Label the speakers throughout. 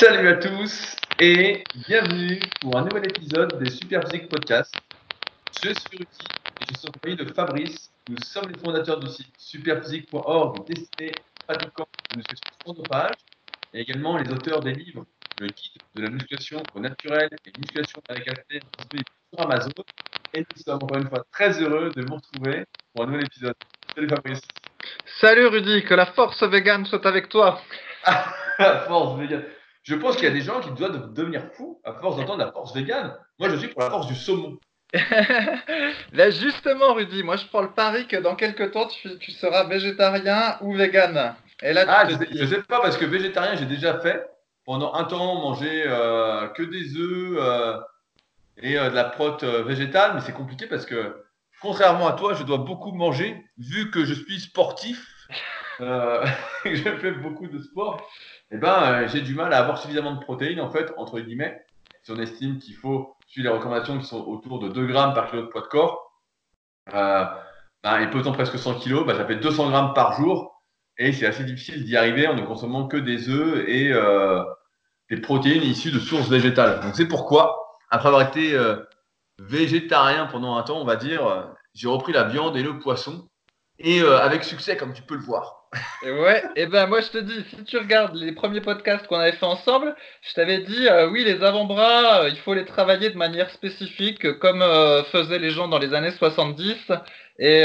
Speaker 1: Salut à tous et bienvenue pour un nouvel épisode des Super Physique Podcast. Je suis Ruki et je suis en compagnie de Fabrice. Nous sommes les fondateurs du site superphysique.org destiné aux pratiquants de musculation chronophage et également les auteurs des livres Le guide de la musculation au naturel et musculation avec haltères disponible sur Amazon. Et nous sommes encore une fois très heureux de vous retrouver pour un nouvel épisode. Salut Fabrice.
Speaker 2: Salut Rudy, que la force vegan soit avec toi.
Speaker 1: la force vegan. Je pense qu'il y a des gens qui doivent devenir fous à force d'entendre la force vegan. Moi, je suis pour la force du saumon.
Speaker 2: Là, justement, Rudy, moi, je prends le pari que dans quelques temps, tu, seras végétarien ou vegan.
Speaker 1: Et là, ah, je, ne sais, pas parce que végétarien, j'ai déjà fait pendant un temps manger euh, que des œufs euh, et euh, de la prot végétale, mais c'est compliqué parce que contrairement à toi, je dois beaucoup manger vu que je suis sportif. je fais beaucoup de sport eh ben, euh, j'ai du mal à avoir suffisamment de protéines, en fait, entre guillemets. Si on estime qu'il faut suivre les recommandations qui sont autour de 2 grammes par kilo de poids de corps, euh, ben, et pesant presque 100 kg, ben, ça fait 200 grammes par jour. Et c'est assez difficile d'y arriver en ne consommant que des œufs et euh, des protéines issues de sources végétales. Donc c'est pourquoi, après avoir été euh, végétarien pendant un temps, on va dire, j'ai repris la viande et le poisson. Et avec succès, comme tu peux le voir
Speaker 2: ouais, et ben moi je te dis, si tu regardes les premiers podcasts qu'on avait fait ensemble, je t'avais dit, euh, oui, les avant-bras, euh, il faut les travailler de manière spécifique, comme euh, faisaient les gens dans les années 70, et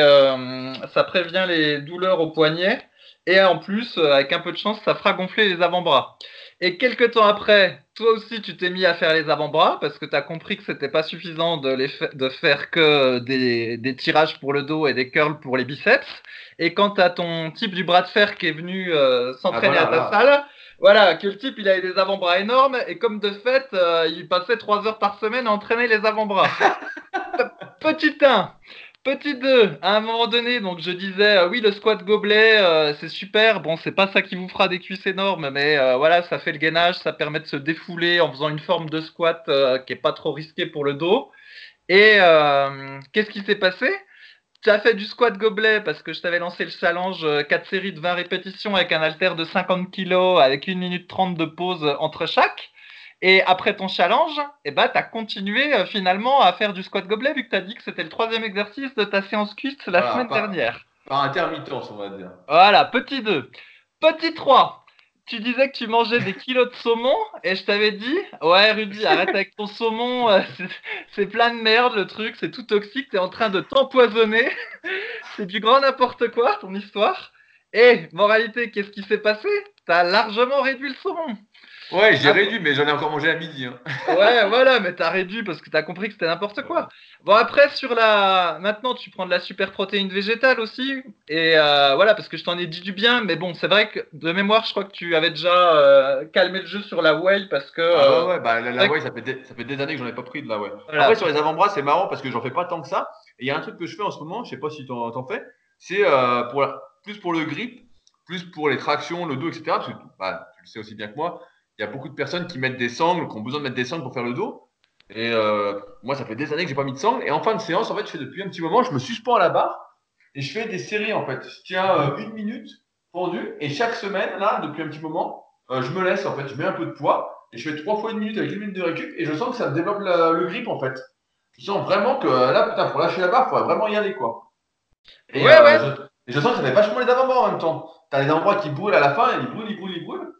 Speaker 2: ça prévient les douleurs au poignet, et en plus, avec un peu de chance, ça fera gonfler les avant-bras. Et quelques temps après, toi aussi, tu t'es mis à faire les avant-bras parce que tu as compris que c'était pas suffisant de, les de faire que des, des, tirages pour le dos et des curls pour les biceps. Et quand tu as ton type du bras de fer qui est venu euh, s'entraîner ah, à ta salle, voilà, que le type il avait des avant-bras énormes et comme de fait, euh, il passait trois heures par semaine à entraîner les avant-bras. Petit 1. Petit 2, à un moment donné, donc je disais, euh, oui, le squat gobelet, euh, c'est super. Bon, c'est pas ça qui vous fera des cuisses énormes, mais euh, voilà, ça fait le gainage, ça permet de se défouler en faisant une forme de squat qui est pas trop risquée pour le dos. Et qu'est-ce qui s'est passé? Tu as fait du squat gobelet parce que je t'avais lancé le challenge 4 séries de 20 répétitions avec un haltère de 50 kg avec 1 minute 30 de pause entre chaque. Et après ton challenge, eh ben, tu as continué euh, finalement à faire du squat gobelet vu que tu as dit que c'était le troisième exercice de ta séance cuisse la semaine dernière.
Speaker 1: Par intermittence, on va dire.
Speaker 2: Voilà, petit 2. Petit 3. Tu disais que tu mangeais des kilos de saumon et je t'avais dit, ouais Rudy, arrête avec ton saumon, euh, c'est plein de merde le truc, c'est tout toxique, tu es en train de t'empoisonner, c'est du grand n'importe quoi ton histoire. Et moralité, qu'est-ce qui s'est passé? Tu as largement réduit le saumon.
Speaker 1: Ouais, j'ai réduit, mais j'en ai encore mangé à midi. Hein.
Speaker 2: ouais, voilà, mais t'as réduit parce que t'as compris que c'était n'importe quoi. Bon, après, sur la. Maintenant, tu prends de la super protéine végétale aussi. Et euh, voilà, parce que je t'en ai dit du bien, mais bon, c'est vrai que de mémoire, je crois que tu avais déjà euh, calmé le jeu sur la whey parce que.
Speaker 1: Ah ouais, euh, ouais, bah la, whey, ça fait, des, ça fait des années que j'en ai pas pris de la whey. Après, sur les avant-bras, c'est marrant parce que j'en fais pas tant que ça. Et il y a un truc que je fais en ce moment, je sais pas si t'en, en fais, c'est pour plus pour le grip, plus pour les tractions, le dos, etc. Parce que bah, tu le sais aussi bien que moi il y a beaucoup de personnes qui mettent des sangles, qui ont besoin de mettre des sangles pour faire le dos. Et euh, moi, ça fait des années que j'ai pas mis de sangles. Et en fin de séance, en fait, je fais depuis un petit moment, je me suspends à la barre et je fais des séries en fait. Je tiens euh, une minute pendu et chaque semaine, là, depuis un petit moment, euh, je me laisse en fait, je mets un peu de poids et je fais trois fois une minute avec une minute de récup et je sens que ça me développe le grip en fait. Je sens vraiment que là, putain, pour lâcher la barre, faudrait vraiment y aller quoi. Et, ouais, ouais. Je, et je sens que ça fait vachement les avant-bras en même temps. T'as les avant-bras qui brûlent à la fin et ils brûlent, ils brûlent, ils brûlent.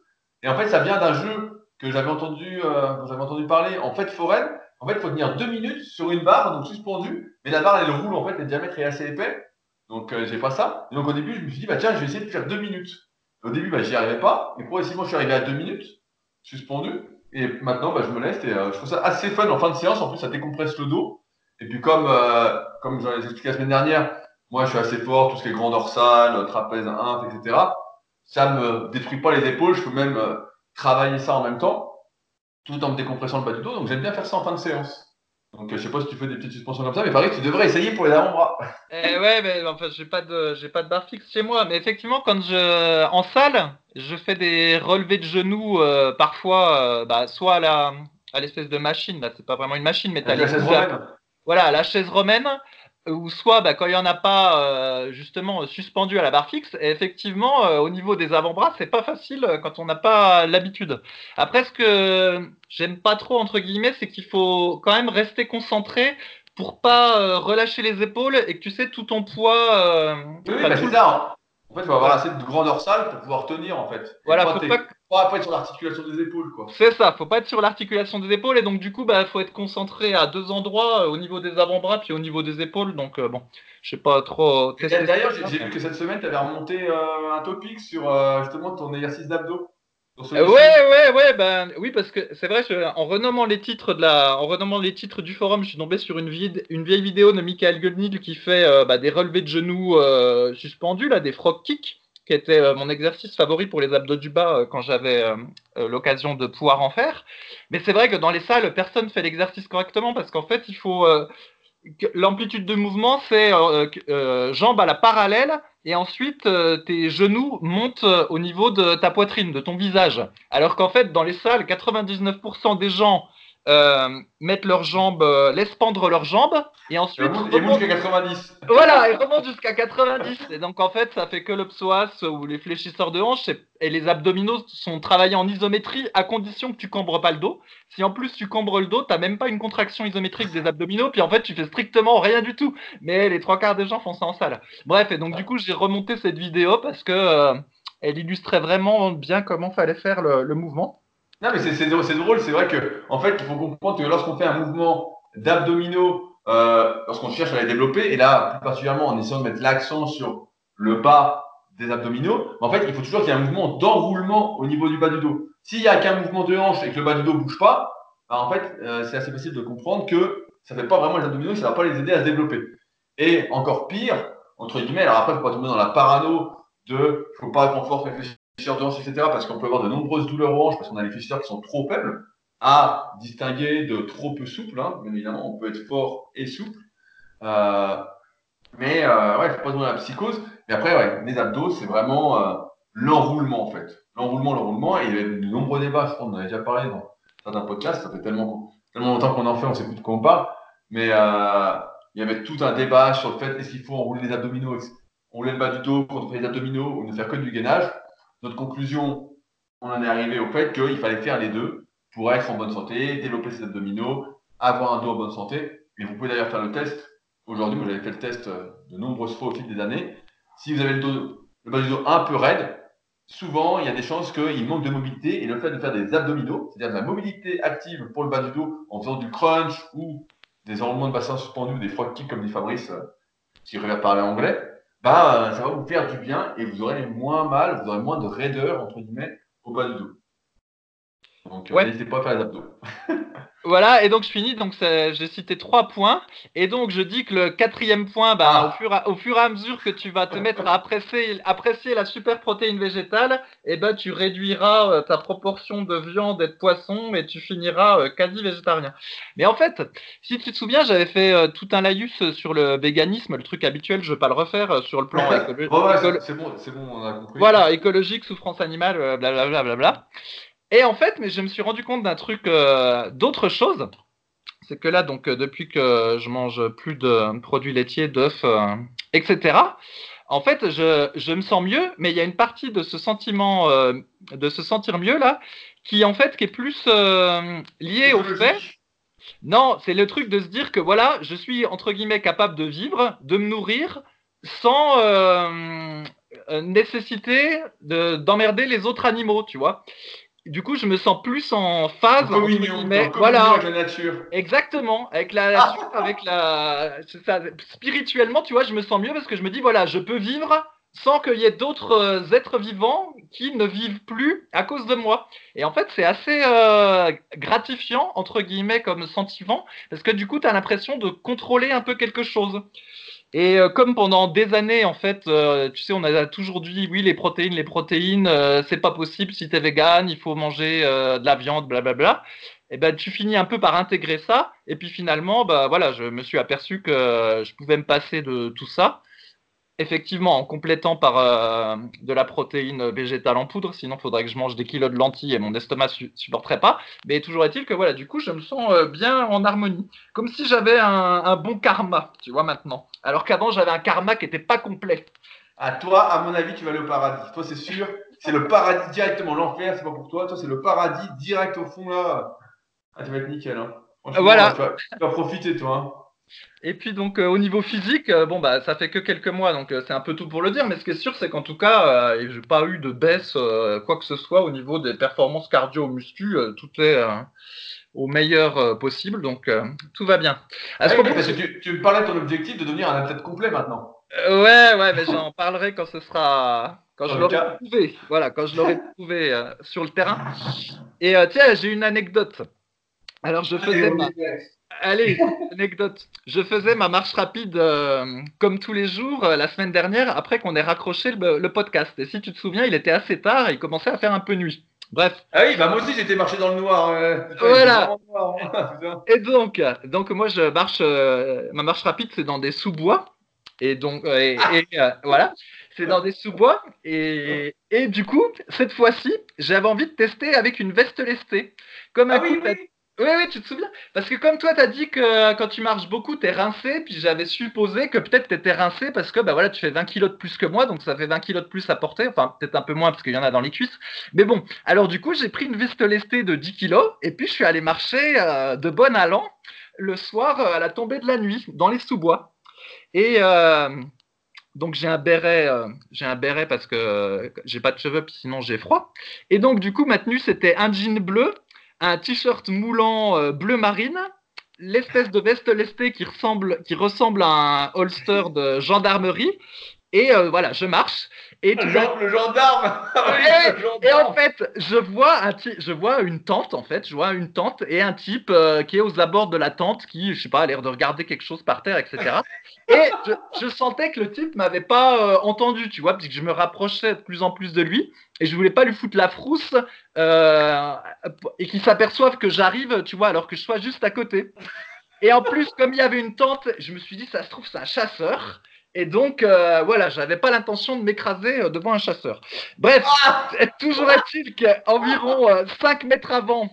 Speaker 1: Et en fait, ça vient d'un jeu que j'avais entendu, euh, j'avais entendu parler en fait foraine. En fait, il faut tenir deux minutes sur une barre, donc suspendue, mais la barre elle roule en fait, le diamètre est assez épais. Donc euh, j'ai pas ça. Et donc au début, je me suis dit bah tiens, je vais essayer de faire deux minutes. Au début, bah j'y arrivais pas, mais progressivement, je suis arrivé à deux minutes, suspendu. Et maintenant, bah, je me laisse et euh, je trouve ça assez fun en fin de séance. En plus, ça décompresse le dos. Et puis comme euh, comme j'en ai expliqué la semaine dernière, moi je suis assez fort, tout ce qui est grand dorsal, trapèze 1, etc ça me détruit pas les épaules, je peux même euh, travailler ça en même temps, tout en me décompressant le bas du dos. Donc j'aime bien faire ça en fin de séance. Donc je sais pas si tu fais des petites suspensions comme ça, mais pareil, tu devrais essayer pour les avant-bras.
Speaker 2: Eh ouais, mais enfin, j'ai pas de, j'ai pas de barre fixe chez moi, mais effectivement, quand je, en salle, je fais des relevés de genoux euh, parfois, euh, bah, soit à la, à l'espèce de machine, là, c'est pas vraiment une machine, mais t'as
Speaker 1: la chaise romaine.
Speaker 2: Voilà, la chaise romaine. Ou soit bah, quand il n'y en a pas euh, justement suspendu à la barre fixe, et effectivement euh, au niveau des avant-bras c'est pas facile euh, quand on n'a pas l'habitude. Après ce que j'aime pas trop entre guillemets c'est qu'il faut quand même rester concentré pour pas relâcher les épaules et que tu sais tout ton poids.
Speaker 1: oui, bah, c'est ça. Hein. En fait, il faut avoir assez de grand dorsale pour pouvoir tenir en fait.
Speaker 2: voilà, faut pas,
Speaker 1: pas être sur l'articulation des épaules quoi.
Speaker 2: C'est ça, faut pas être sur l'articulation des épaules et donc du coup bah faut être concentré à deux endroits euh, au niveau des avant-bras puis au niveau des épaules donc euh, bon, je sais pas trop.
Speaker 1: D'ailleurs, j'ai vu que cette semaine tu avais remonté euh, un topic sur justement ton exercice d'abdos.
Speaker 2: ouais, ouais, ouais, ben oui, parce que c'est vrai, en renommant les titres de la, en renommant les titres du forum, je suis tombé sur une, une vieille vidéo de Michael Goldnil qui fait bah, des relevés de genoux suspendus là, des frog kicks qui était euh, mon exercice favori pour les abdos du bas euh, quand j'avais euh, l'occasion de pouvoir en faire. Mais c'est vrai que dans les salles, personne fait l'exercice correctement parce qu'en fait, il faut l'amplitude de mouvement, c'est jambes à la parallèle et ensuite tes genoux montent au niveau de ta poitrine, de ton visage. Alors qu'en fait, dans les salles, 99% des gens euh, mettent leurs jambes, euh, laissent pendre leurs jambes et ensuite.
Speaker 1: Ils montent jusqu'à 90.
Speaker 2: Voilà, ils remontent jusqu'à 90. Et donc en fait, ça fait que le psoas ou les fléchisseurs de hanches et les abdominaux sont travaillés en isométrie à condition que tu cambres pas le dos. Si en plus tu cambres le dos, t'as même pas une contraction isométrique des abdominaux, puis en fait tu fais strictement rien du tout. Mais les trois quarts des gens font ça en salle. Bref, et donc du coup j'ai remonté cette vidéo parce que euh, elle illustrait vraiment bien comment fallait faire le mouvement.
Speaker 1: Non, mais c'est drôle, c'est vrai que en fait, il faut comprendre que lorsqu'on fait un mouvement d'abdominaux, euh, lorsqu'on cherche à les développer, et là, plus particulièrement en essayant de mettre l'accent sur le bas des abdominaux, en fait, il faut toujours qu'il y ait un mouvement d'enroulement au niveau du bas du dos. S'il y a qu'un mouvement de hanche et que le bas du dos bouge pas, bah, en fait, euh, c'est assez facile de comprendre que ça fait pas vraiment les abdominaux, ça va pas les aider à se développer. Et encore pire, entre guillemets, alors après, faut pas tomber dans la parano de faut pas qu'on force réfléchir fléchisseurs de hanche, etc., parce qu'on peut avoir de nombreuses douleurs hanches parce qu'on a des fléchisseurs qui sont trop faibles, à distinguer de trop peu souples. Hein. Bien évidemment, on peut être fort et souple. Euh, mais euh, ouais, il faut pas tomber dans la psychose. Mais après, ouais, les abdos, c'est vraiment euh, l'enroulement en fait. L'enroulement, l'enroulement. Et il y avait de nombreux débats, je crois, on en avait déjà parlé dans certains podcasts. Ça fait tellement, tellement longtemps qu'on en fait, on sait plus de quoi on parle. Mais il y avait tout un débat sur le fait est-ce qu'il faut enrouler les abdominaux, enrouler le bas du dos quand on fait les abdominaux ou ne faire que du gainage. Notre conclusion, on en est arrivé au fait qu'il fallait faire les deux pour être en bonne santé, développer ses abdominaux, avoir un dos en bonne santé. Et vous pouvez d'ailleurs faire le test. Aujourd'hui, vous avez fait le test euh, de nombreuses fois au fil des années. Si vous avez le, dos, bas du dos un peu raide, souvent il y a des chances qu'il manque de mobilité et le fait de faire des abdominaux, c'est-à-dire de la mobilité active pour le bas du dos en faisant du crunch ou des enroulements de bassin suspendus ou des frog kicks comme dit Fabrice euh, qui revient parler anglais, bah, ça va vous faire du bien et vous aurez moins mal, vous aurez moins de raideur, entre guillemets, au bas du dos. Donc, euh, n'hésitez pas à faire les abdos.
Speaker 2: Voilà, et donc je finis. Donc j'ai cité trois points, et donc je dis que le quatrième point, bah, ah. au, fur au, fur et à mesure que tu vas te mettre à apprécier, apprécier la super protéine végétale, et eh ben tu réduiras euh, ta proportion de viande et de poisson, et tu finiras euh, quasi végétarien. Mais en fait, si tu te souviens, j'avais fait euh, tout un laïus sur le véganisme, le truc habituel. Je vais pas le refaire sur le plan
Speaker 1: écologique. c'est bon, bon, on a compris.
Speaker 2: Voilà, écologique, souffrance animale, blablabla. Bla, bla, bla, et en fait, mais je me suis rendu compte d'un truc, euh, d'autre chose. C'est que là, donc, euh, depuis que je mange plus de produits laitiers, d'œufs, euh, etc., en fait, je, je, me sens mieux, mais il y a une partie de ce sentiment, de se sentir mieux là, qui en fait, qui est plus lié au fait. Non, c'est le truc de se dire que voilà, je suis entre guillemets capable de vivre, de me nourrir, sans nécessité d'emmerder les autres animaux, tu vois du coup, je me sens plus en phase.
Speaker 1: En communion, mais, voilà. avec la nature.
Speaker 2: Exactement, avec la nature, avec la. Ça, spirituellement, tu vois, je me sens mieux parce que je me dis, voilà, je peux vivre sans qu'il y ait d'autres euh, êtres vivants qui ne vivent plus à cause de moi. Et en fait, c'est assez euh, gratifiant, entre guillemets, comme sentiment, parce que du coup, tu as l'impression de contrôler un peu quelque chose. Et euh, comme pendant des années, en fait, euh, tu sais, on a toujours dit, oui, les protéines, les protéines, euh, c'est pas possible si tu es vegan, il faut manger de la viande, blablabla. Et ben, tu finis un peu par intégrer ça. Et puis finalement, bah voilà, je me suis aperçu que je pouvais me passer de tout ça. Effectivement, en complétant par euh, de la protéine végétale en poudre, sinon il faudrait que je mange des kilos de lentilles et mon estomac ne supporterait pas. Mais toujours est-il que voilà, du coup, je me sens euh, bien en harmonie, comme si j'avais un, bon karma, tu vois maintenant. Alors qu'avant, j'avais un karma qui n'était pas complet.
Speaker 1: À toi, à mon avis, tu vas aller au paradis. Toi, c'est sûr, c'est le paradis directement. L'enfer, c'est pas pour toi. Toi, c'est le paradis direct au fond là. Ah, tu vas être nickel. Hein.
Speaker 2: Voilà.
Speaker 1: Tu vas, profiter, toi. Hein.
Speaker 2: Et puis donc euh, au niveau physique, euh, bon bah ça fait que quelques mois, donc euh, c'est un peu tout pour le dire, mais ce qui est sûr, c'est qu'en tout cas, j'ai pas eu de baisse quoi que ce soit au niveau des performances cardio-muscu, tout est au meilleur possible, donc tout va bien.
Speaker 1: Ah parce que tu, me parlais de ton objectif de devenir un athlète complet maintenant.
Speaker 2: ouais, ouais, mais j'en parlerai quand ce sera, quand je l'aurai prouvé, voilà, quand je l'aurai prouvé sur le terrain. Et tiens, j'ai une anecdote. Alors je faisais Allez, anecdote. Je faisais ma marche rapide euh, comme tous les jours euh, la semaine dernière après qu'on ait raccroché le, podcast. Et si tu te souviens, il était assez tard et il commençait à faire un peu nuit. Bref.
Speaker 1: Ah oui, bah moi aussi j'étais marché dans le noir.
Speaker 2: voilà. et donc, donc moi je marche, euh, ma marche rapide c'est dans des sous-bois. Et donc, et, voilà, c'est dans des sous-bois. Et, et, du coup, cette fois-ci, j'avais envie de tester avec une veste lestée. Comme un ah coup oui, oui, tu te souviens? Parce que comme toi, tu as dit que quand tu marches beaucoup, tu es rincé, puis j'avais supposé que peut-être tu étais rincé parce que bah voilà, tu fais 20 kilos de plus que moi, donc ça fait 20 kilos de plus à porter, enfin peut-être un peu moins parce qu'il y en a dans les cuisses. Mais bon, alors du coup, j'ai pris une veste lestée de 10 kilos, et puis je suis allé marcher euh, de bon allant le soir euh, à la tombée de la nuit, dans les sous-bois. Et euh, donc j'ai un béret, j'ai un béret parce que j'ai pas de cheveux, sinon j'ai froid. Et donc du coup, ma tenue, c'était un jean bleu un t-shirt moulant euh, bleu marine, l'espèce de veste lestée qui ressemble, qui ressemble à un holster de gendarmerie. Et euh, voilà, je marche. Et
Speaker 1: le, gendarme. le gendarme.
Speaker 2: et, en fait, je vois, un je vois une tente, en fait, je vois une tente et un type euh, qui est aux abords de la tente, qui, je sais pas, a l'air de regarder quelque chose par terre, etc. et je, sentais que le type m'avait pas entendu, tu vois, parce que je me rapprochais de plus en plus de lui et je voulais pas lui foutre la frousse euh, et qu'il s'aperçoive que j'arrive, tu vois, alors que je sois juste à côté. Et en plus, comme il y avait une tente, je me suis dit, ça se trouve, c'est un chasseur. Et donc, euh, voilà, j'avais pas l'intention de m'écraser euh, devant un chasseur. Bref, ah toujours est-il qu'environ 5 mètres avant,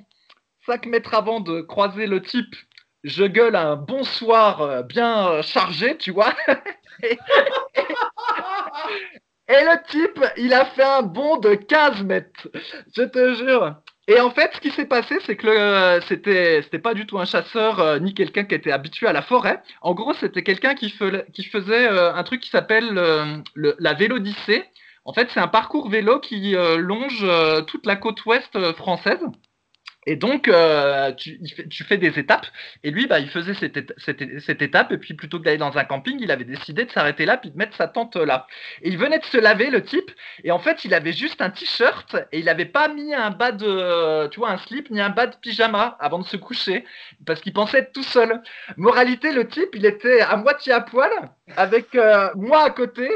Speaker 2: 5 mètres avant de croiser le type, je gueule un bonsoir bien chargé, tu vois. Et le type, il a fait un bond de 15 mètres. Je te jure. Et en fait, ce qui s'est passé, c'est que euh, c'était pas du tout un chasseur euh, ni quelqu'un qui était habitué à la forêt. En gros, c'était quelqu'un qui, faisait euh, un truc qui s'appelle la Vélodyssée. En fait, c'est un parcours vélo qui longe toute la côte ouest française. Et donc, euh, tu, fais des étapes. Et lui, bah, il faisait cette étape. Et puis, plutôt que d'aller dans un camping, il avait décidé de s'arrêter là, puis de mettre sa tente là. Et il venait de se laver, le type. Et en fait, il avait juste un t-shirt. Et il n'avait pas mis un bas de, tu vois, un slip, ni un bas de pyjama avant de se coucher. Parce qu'il pensait être tout seul. Moralité, le type, il était à moitié à poil, avec euh, moi à côté,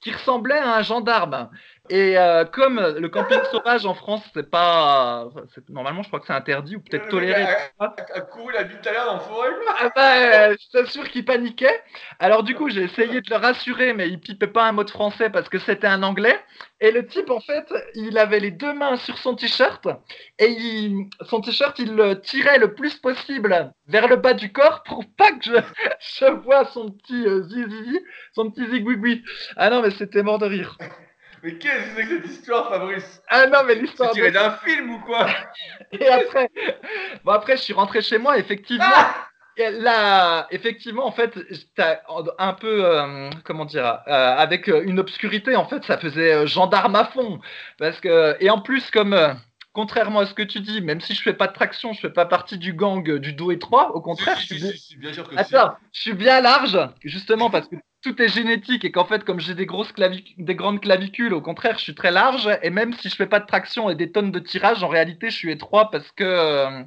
Speaker 2: qui ressemblait à un gendarme. Et euh, comme le camping sauvage en France, c'est pas. Normalement, je crois que c'est interdit ou peut-être toléré.
Speaker 1: A couru la bite à dans le forêt
Speaker 2: ah bah, Je t'assure qu'il paniquait. Alors, du coup, j'ai essayé de le rassurer, mais il pipait pas un mot de français parce que c'était un anglais. Et le type, en fait, il avait les deux mains sur son t-shirt et il... son t-shirt, il le tirait le plus possible vers le bas du corps pour pas que je, je vois son petit euh, zizi, son petit zigouigoui. Ah non, mais c'était mort de rire.
Speaker 1: Mais qu'est-ce que c'est que cette histoire, Fabrice?
Speaker 2: Ah non, mais l'histoire.
Speaker 1: Tu tiré d'un film ou quoi?
Speaker 2: Et après, bon après, je suis rentré chez moi, effectivement. Ah là, effectivement, en fait, un peu, euh, comment dire, euh, avec une obscurité, en fait, ça faisait euh, gendarme à fond, parce que et en plus comme contrairement à ce que tu dis, même si je fais pas de traction, je fais pas partie du gang du dos étroit. Au contraire, je, suis bien... Attends, je suis bien large, justement parce que tout est génétique et qu'en fait, comme j'ai des grosses des grandes clavicules, au contraire, je suis très large. Et même si je fais pas de traction et des tonnes de tirage, en réalité, je suis étroit parce que euh,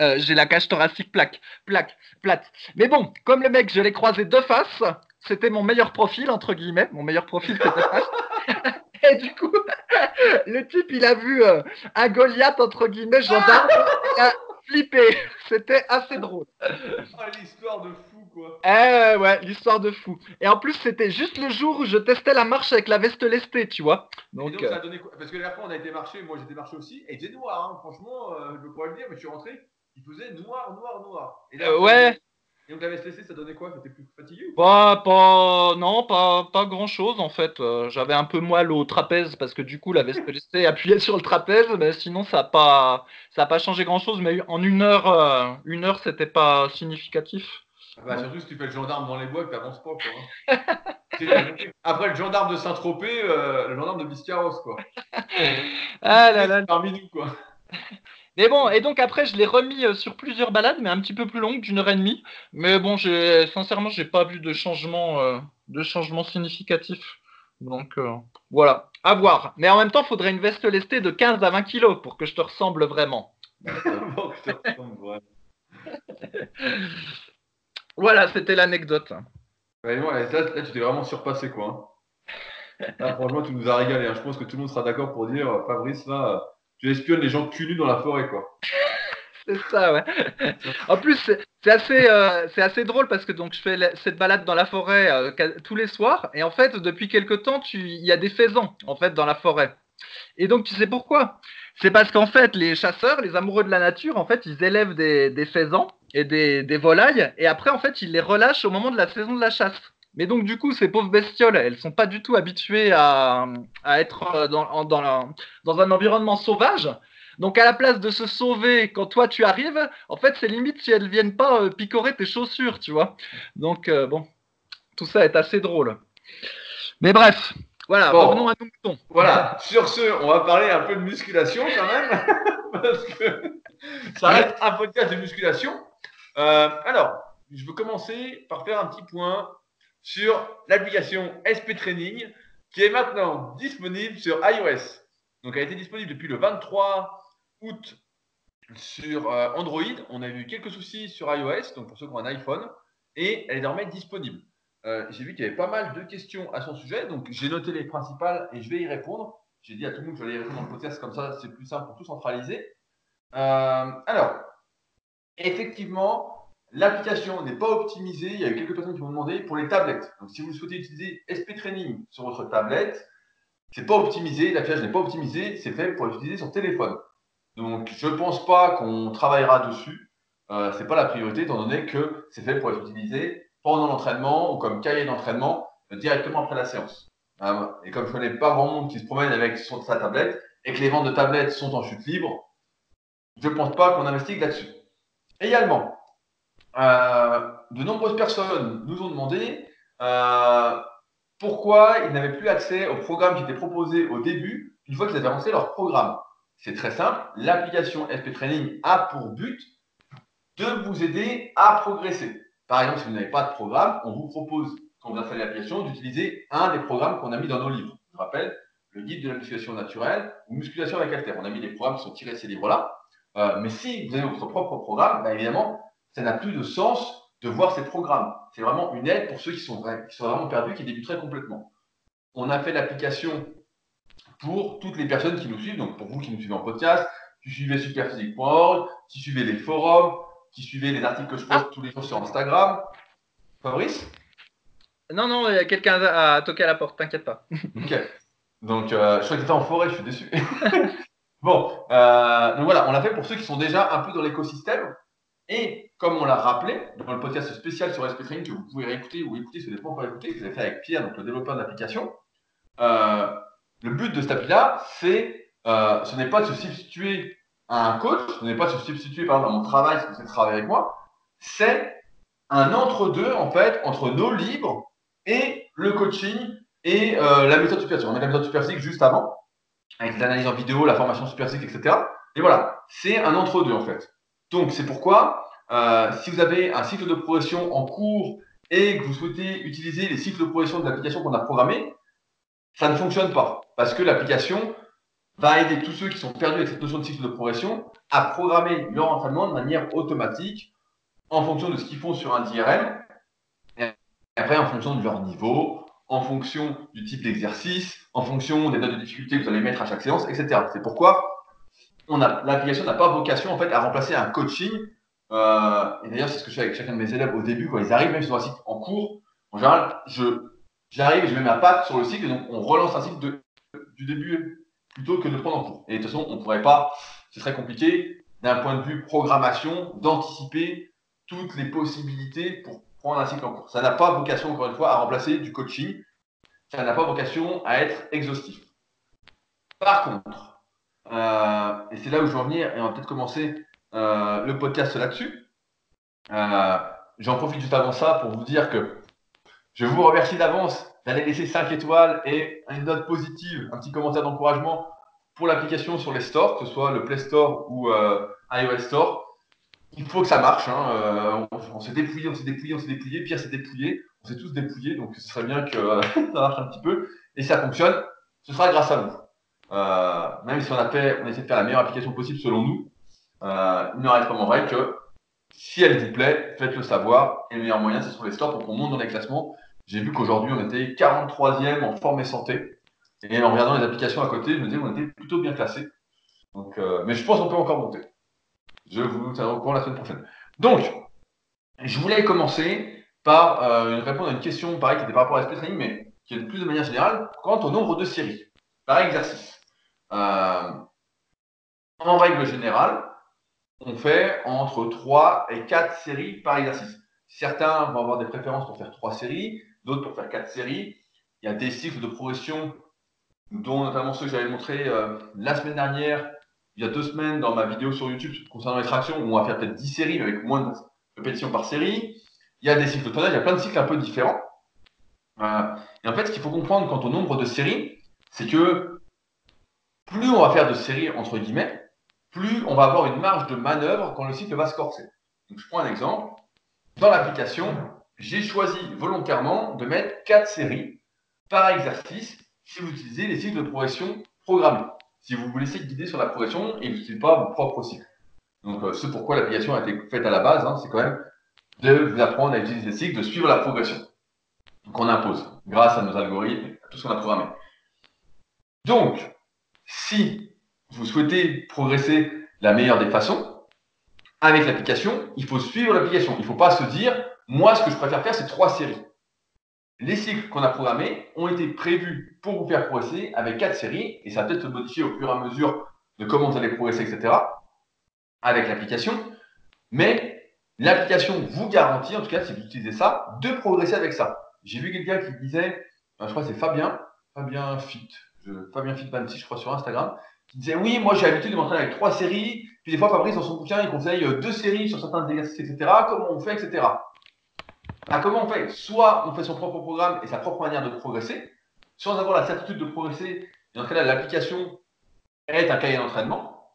Speaker 2: euh, j'ai la cage thoracique plaque, plaque, plate. Mais bon, comme le mec, je l'ai croisé de face. C'était mon meilleur profil entre guillemets, mon meilleur profil c'était face. et du coup, le type, il a vu euh, un Goliath entre guillemets gendarme, il a flippé. C'était assez drôle.
Speaker 1: Oh, l'histoire de fou quoi.
Speaker 2: Eh ouais, l'histoire de fou. Et en plus, c'était juste le jour où je testais la marche avec la veste lestée, tu vois.
Speaker 1: Donc, et donc ça a donné quoi? Parce que la fois, on a été marcher, moi j'étais marché aussi, et faisait noir, hein. franchement, euh, je pourrais le dire, mais je suis rentré, il faisait noir, noir, noir.
Speaker 2: Et là, ouais.
Speaker 1: Et donc la veste lestée, ça donnait quoi? T'étais plus fatigué ou
Speaker 2: pas, pas, non, pas, pas grand chose en fait. Euh, j'avais un peu moelle au trapèze parce que du coup la veste lestée appuyait sur le trapèze, mais sinon ça n'a pas, ça a pas changé grand chose. Mais en une heure, euh, une heure, c'était pas significatif.
Speaker 1: Ah bah, surtout si tu fais le gendarme dans les bois que t'avances pas quoi. Après le gendarme de Saint-Tropez, euh, le gendarme de Biscarros quoi.
Speaker 2: ah là là.
Speaker 1: Parmi nous quoi.
Speaker 2: Mais bon, et donc après, je l'ai remis euh, sur plusieurs balades, mais un petit peu plus longues, d'une heure et demie. Mais bon, sincèrement, j'ai pas vu de changement, euh, de changement significatif. Donc euh, voilà, à voir. Mais en même temps, il faudrait une veste lestée de 15 à 20 kilos pour que je te ressemble vraiment. Voilà, c'était l'anecdote.
Speaker 1: là, là, tu t'es vraiment surpassé, quoi. Hein. franchement, tu nous as régalé. Hein. Je pense que tout le monde sera d'accord pour dire, Fabrice, là, tu espionnes les gens cul dans la forêt, quoi.
Speaker 2: c'est ça, ouais. En plus, c'est assez, euh, c'est assez drôle parce que donc je fais cette balade dans la forêt euh, tous les soirs et en fait, depuis quelque temps, il y a des faisans en fait dans la forêt. Et donc, tu sais pourquoi? C'est parce qu'en fait, les chasseurs, les amoureux de la nature, en fait, ils élèvent des, des faisans et des, des volailles et après, en fait, ils les relâchent au moment de la saison de la chasse. Mais donc, du coup, ces pauvres bestioles, elles sont pas du tout habituées à, à être euh, dans, dans, dans, un environnement sauvage. Donc, à la place de se sauver quand toi tu arrives, en fait, c'est limite si elles viennent pas euh, picorer tes chaussures, tu vois. Donc, euh, bon, tout ça est assez drôle. Mais bref, voilà, revenons à
Speaker 1: nos Voilà, sur ce, on va parler un peu de musculation quand même, parce que ça reste un podcast de musculation. Alors, je veux commencer par faire un petit point sur l'application SP Training qui est maintenant disponible sur iOS. Donc, elle a été disponible depuis le 23 août sur euh, Android. On a eu quelques soucis sur iOS, donc pour ceux qui ont un iPhone, et elle est désormais disponible. Euh, j'ai vu qu'il y avait pas mal de questions à son sujet, donc j'ai noté les principales et je vais y répondre. J'ai dit à tout le monde que j'allais y répondre dans le podcast, comme ça c'est plus simple pour tout centraliser. Euh, alors, effectivement, L'application n'est pas optimisée. Il y a eu quelques personnes qui m'ont demandé pour les tablettes. Donc, si vous souhaitez utiliser SP Training sur votre tablette, c'est pas optimisé. L'application n'est pas optimisée. C'est fait pour l'utiliser sur téléphone. Donc, je ne pense pas qu'on travaillera dessus. Euh, c'est pas la priorité, étant donné que c'est fait pour être utilisé pendant l'entraînement ou comme cahier d'entraînement euh, directement après la séance. Euh, et comme je connais pas grand monde qui se promène avec sa tablette et que les ventes de tablettes sont en chute libre, je ne pense pas qu'on investigue là-dessus. Également, euh, de nombreuses personnes nous ont demandé euh, pourquoi ils n'avaient plus accès au programme qui était proposé au début une fois qu'ils avaient lancé leur programme. C'est très simple, l'application SP Training a pour but de vous aider à progresser. Par exemple, si vous n'avez pas de programme, on vous propose, quand vous installez l'application, d'utiliser un des programmes qu'on a mis dans nos livres. Je rappelle, le guide de la musculation naturelle ou musculation avec haltère. On a mis des programmes qui sont tirés de ces livres-là. Euh, mais si vous avez votre propre programme, bah, évidemment, ça n'a plus de sens de voir ces programmes. C'est vraiment une aide pour ceux qui sont, qui sont vraiment perdus, qui débuteraient complètement. On a fait l'application pour toutes les personnes qui nous suivent, donc pour vous qui nous suivez en podcast, qui suivez superphysique.org, qui suivez les forums, qui suivez les articles que je poste tous les jours sur Instagram. Fabrice?
Speaker 2: Non, non, il y a quelqu'un à toquer à la porte, t'inquiète pas.
Speaker 1: ok. Donc, euh, je crois que tu étais en forêt, je suis déçu. bon, euh, donc voilà, on l'a fait pour ceux qui sont déjà un peu dans l'écosystème. Et comme on l'a rappelé dans le podcast spécial sur SP Training que vous pouvez réécouter ou écouter, ce n'est pas écouté, que vous avez fait avec Pierre, donc le développeur d'application, euh, le but de cette appli-là, c'est, euh, ce n'est pas de se substituer à un coach, ce n'est pas de se substituer par exemple à mon travail si vous êtes travailler avec moi, c'est un entre-deux en fait entre nos livres et le coaching et la méthode super On met la méthode super juste avant, avec l'analyse en vidéo, la formation super etc. Et voilà, c'est un entre-deux en fait. Donc, c'est pourquoi, euh, si vous avez un cycle de progression en cours et que vous souhaitez utiliser les cycles de progression de l'application qu'on a programmé, ça ne fonctionne pas. Parce que l'application va aider tous ceux qui sont perdus avec cette notion de cycle de progression à programmer leur entraînement de manière automatique en fonction de ce qu'ils font sur un DRM et après en fonction de leur niveau, en fonction du type d'exercice, en fonction des notes de difficulté que vous allez mettre à chaque séance, etc. C'est pourquoi l'application n'a pas vocation en fait à remplacer un coaching et d'ailleurs, c'est ce que je fais avec chacun de mes élèves au début, quand ils arrivent, même sur un cycle en cours. En général, j'arrive, je mets ma patte sur le cycle, et donc on relance un cycle de, du début plutôt que de prendre en cours. Et de toute façon, on ne pourrait pas, c'est très compliqué, d'un point de vue programmation, d'anticiper toutes les possibilités pour un cycle en cours. Ça n'a pas vocation, encore une fois, à remplacer du coaching. Ça n'a pas vocation à être exhaustif. Par contre, euh, et c'est là où je veux en venir, et on va peut-être commencer euh, le podcast là-dessus. Euh, j'en profite juste avant ça pour vous dire que je vous remercie d'avance d'aller laisser 5 étoiles et une note positive, un petit commentaire d'encouragement pour l'application sur les stores, que ce soit le Play Store ou iOS Store. Il faut que ça marche. Hein. on, s'est dépouillé, on s'est dépouillé, on s'est dépouillé. Pierre s'est dépouillé. On s'est tous dépouillés. Donc, ce serait bien que ça marche un petit peu. Et ça fonctionne. Ce sera grâce à vous. Euh, même si on a fait, on essaie de faire la meilleure application possible selon nous, euh, il reste pas vrai que si elle vous plaît, faites-le savoir. Et le meilleur moyen, c'est sur les stores pour qu'on monte dans les classements. J'ai vu qu'aujourd'hui, on était 43e en forme et santé. Et en regardant les applications à côté, je me disais qu'on était plutôt bien classé. Donc, euh, mais je pense qu'on peut encore monter. Je vous tiendrai au courant la semaine prochaine. Donc, je voulais commencer par euh, répondre à une question, pareil, qui était par rapport à l'esprit training, mais qui est de plus de manière générale, quant au nombre de séries par exercice. Euh, en règle générale, on fait entre 3 et 4 séries par exercice. Certains vont avoir des préférences pour faire 3 séries, d'autres pour faire 4 séries. Il y a des cycles de progression, dont notamment ceux que j'avais montré euh, la semaine dernière, il y a deux semaines dans ma vidéo sur YouTube concernant les tractions, où on va faire peut-être 10 séries, avec moins de répétitions par série. Il y a des cycles de tonnage, il y a plein de cycles un peu différents. Euh, et en fait, ce qu'il faut comprendre quant au nombre de séries, c'est que plus on va faire de séries entre guillemets, plus on va avoir une marge de manœuvre quand le cycle va se corser. Donc, je prends un exemple. Dans l'application, j'ai choisi volontairement de mettre 4 séries par exercice si vous utilisez les cycles de progression programmés. Si vous vous laissez guider sur la progression et n'utilisez pas vos propres cycles. Donc, euh, c'est pourquoi l'application a été faite à la base, hein, c'est quand même de vous apprendre à utiliser les cycles, de suivre la progression qu'on impose grâce à nos algorithmes, à tout ce qu'on a programmé. Donc, si vous souhaitez progresser la meilleure des façons, avec l'application, il faut suivre l'application. Il ne faut pas se dire, moi, ce que je préfère faire, c'est trois séries. Les cycles qu'on a programmés ont été prévus pour vous faire progresser avec quatre séries, et ça va peut-être se modifier au fur et à mesure de comment vous allez progresser, etc., avec l'application. Mais l'application vous garantit, en tout cas, si vous utilisez ça, de progresser avec ça. J'ai vu quelqu'un qui disait, je crois que c'est Fabien, Fabien Fit, Fabien Fit26, je crois, sur Instagram, qui disait Oui, moi j'ai l'habitude de m'entraîner avec trois séries. Puis des fois, Fabrice, dans son bouquin, il conseille euh, deux séries sur certains exercices, etc. Comment on fait, etc. Bah, comment on fait? Soit on fait son propre programme et sa propre manière de progresser, sans avoir la certitude de progresser. Et dans ce cas-là, l'application est un cahier d'entraînement.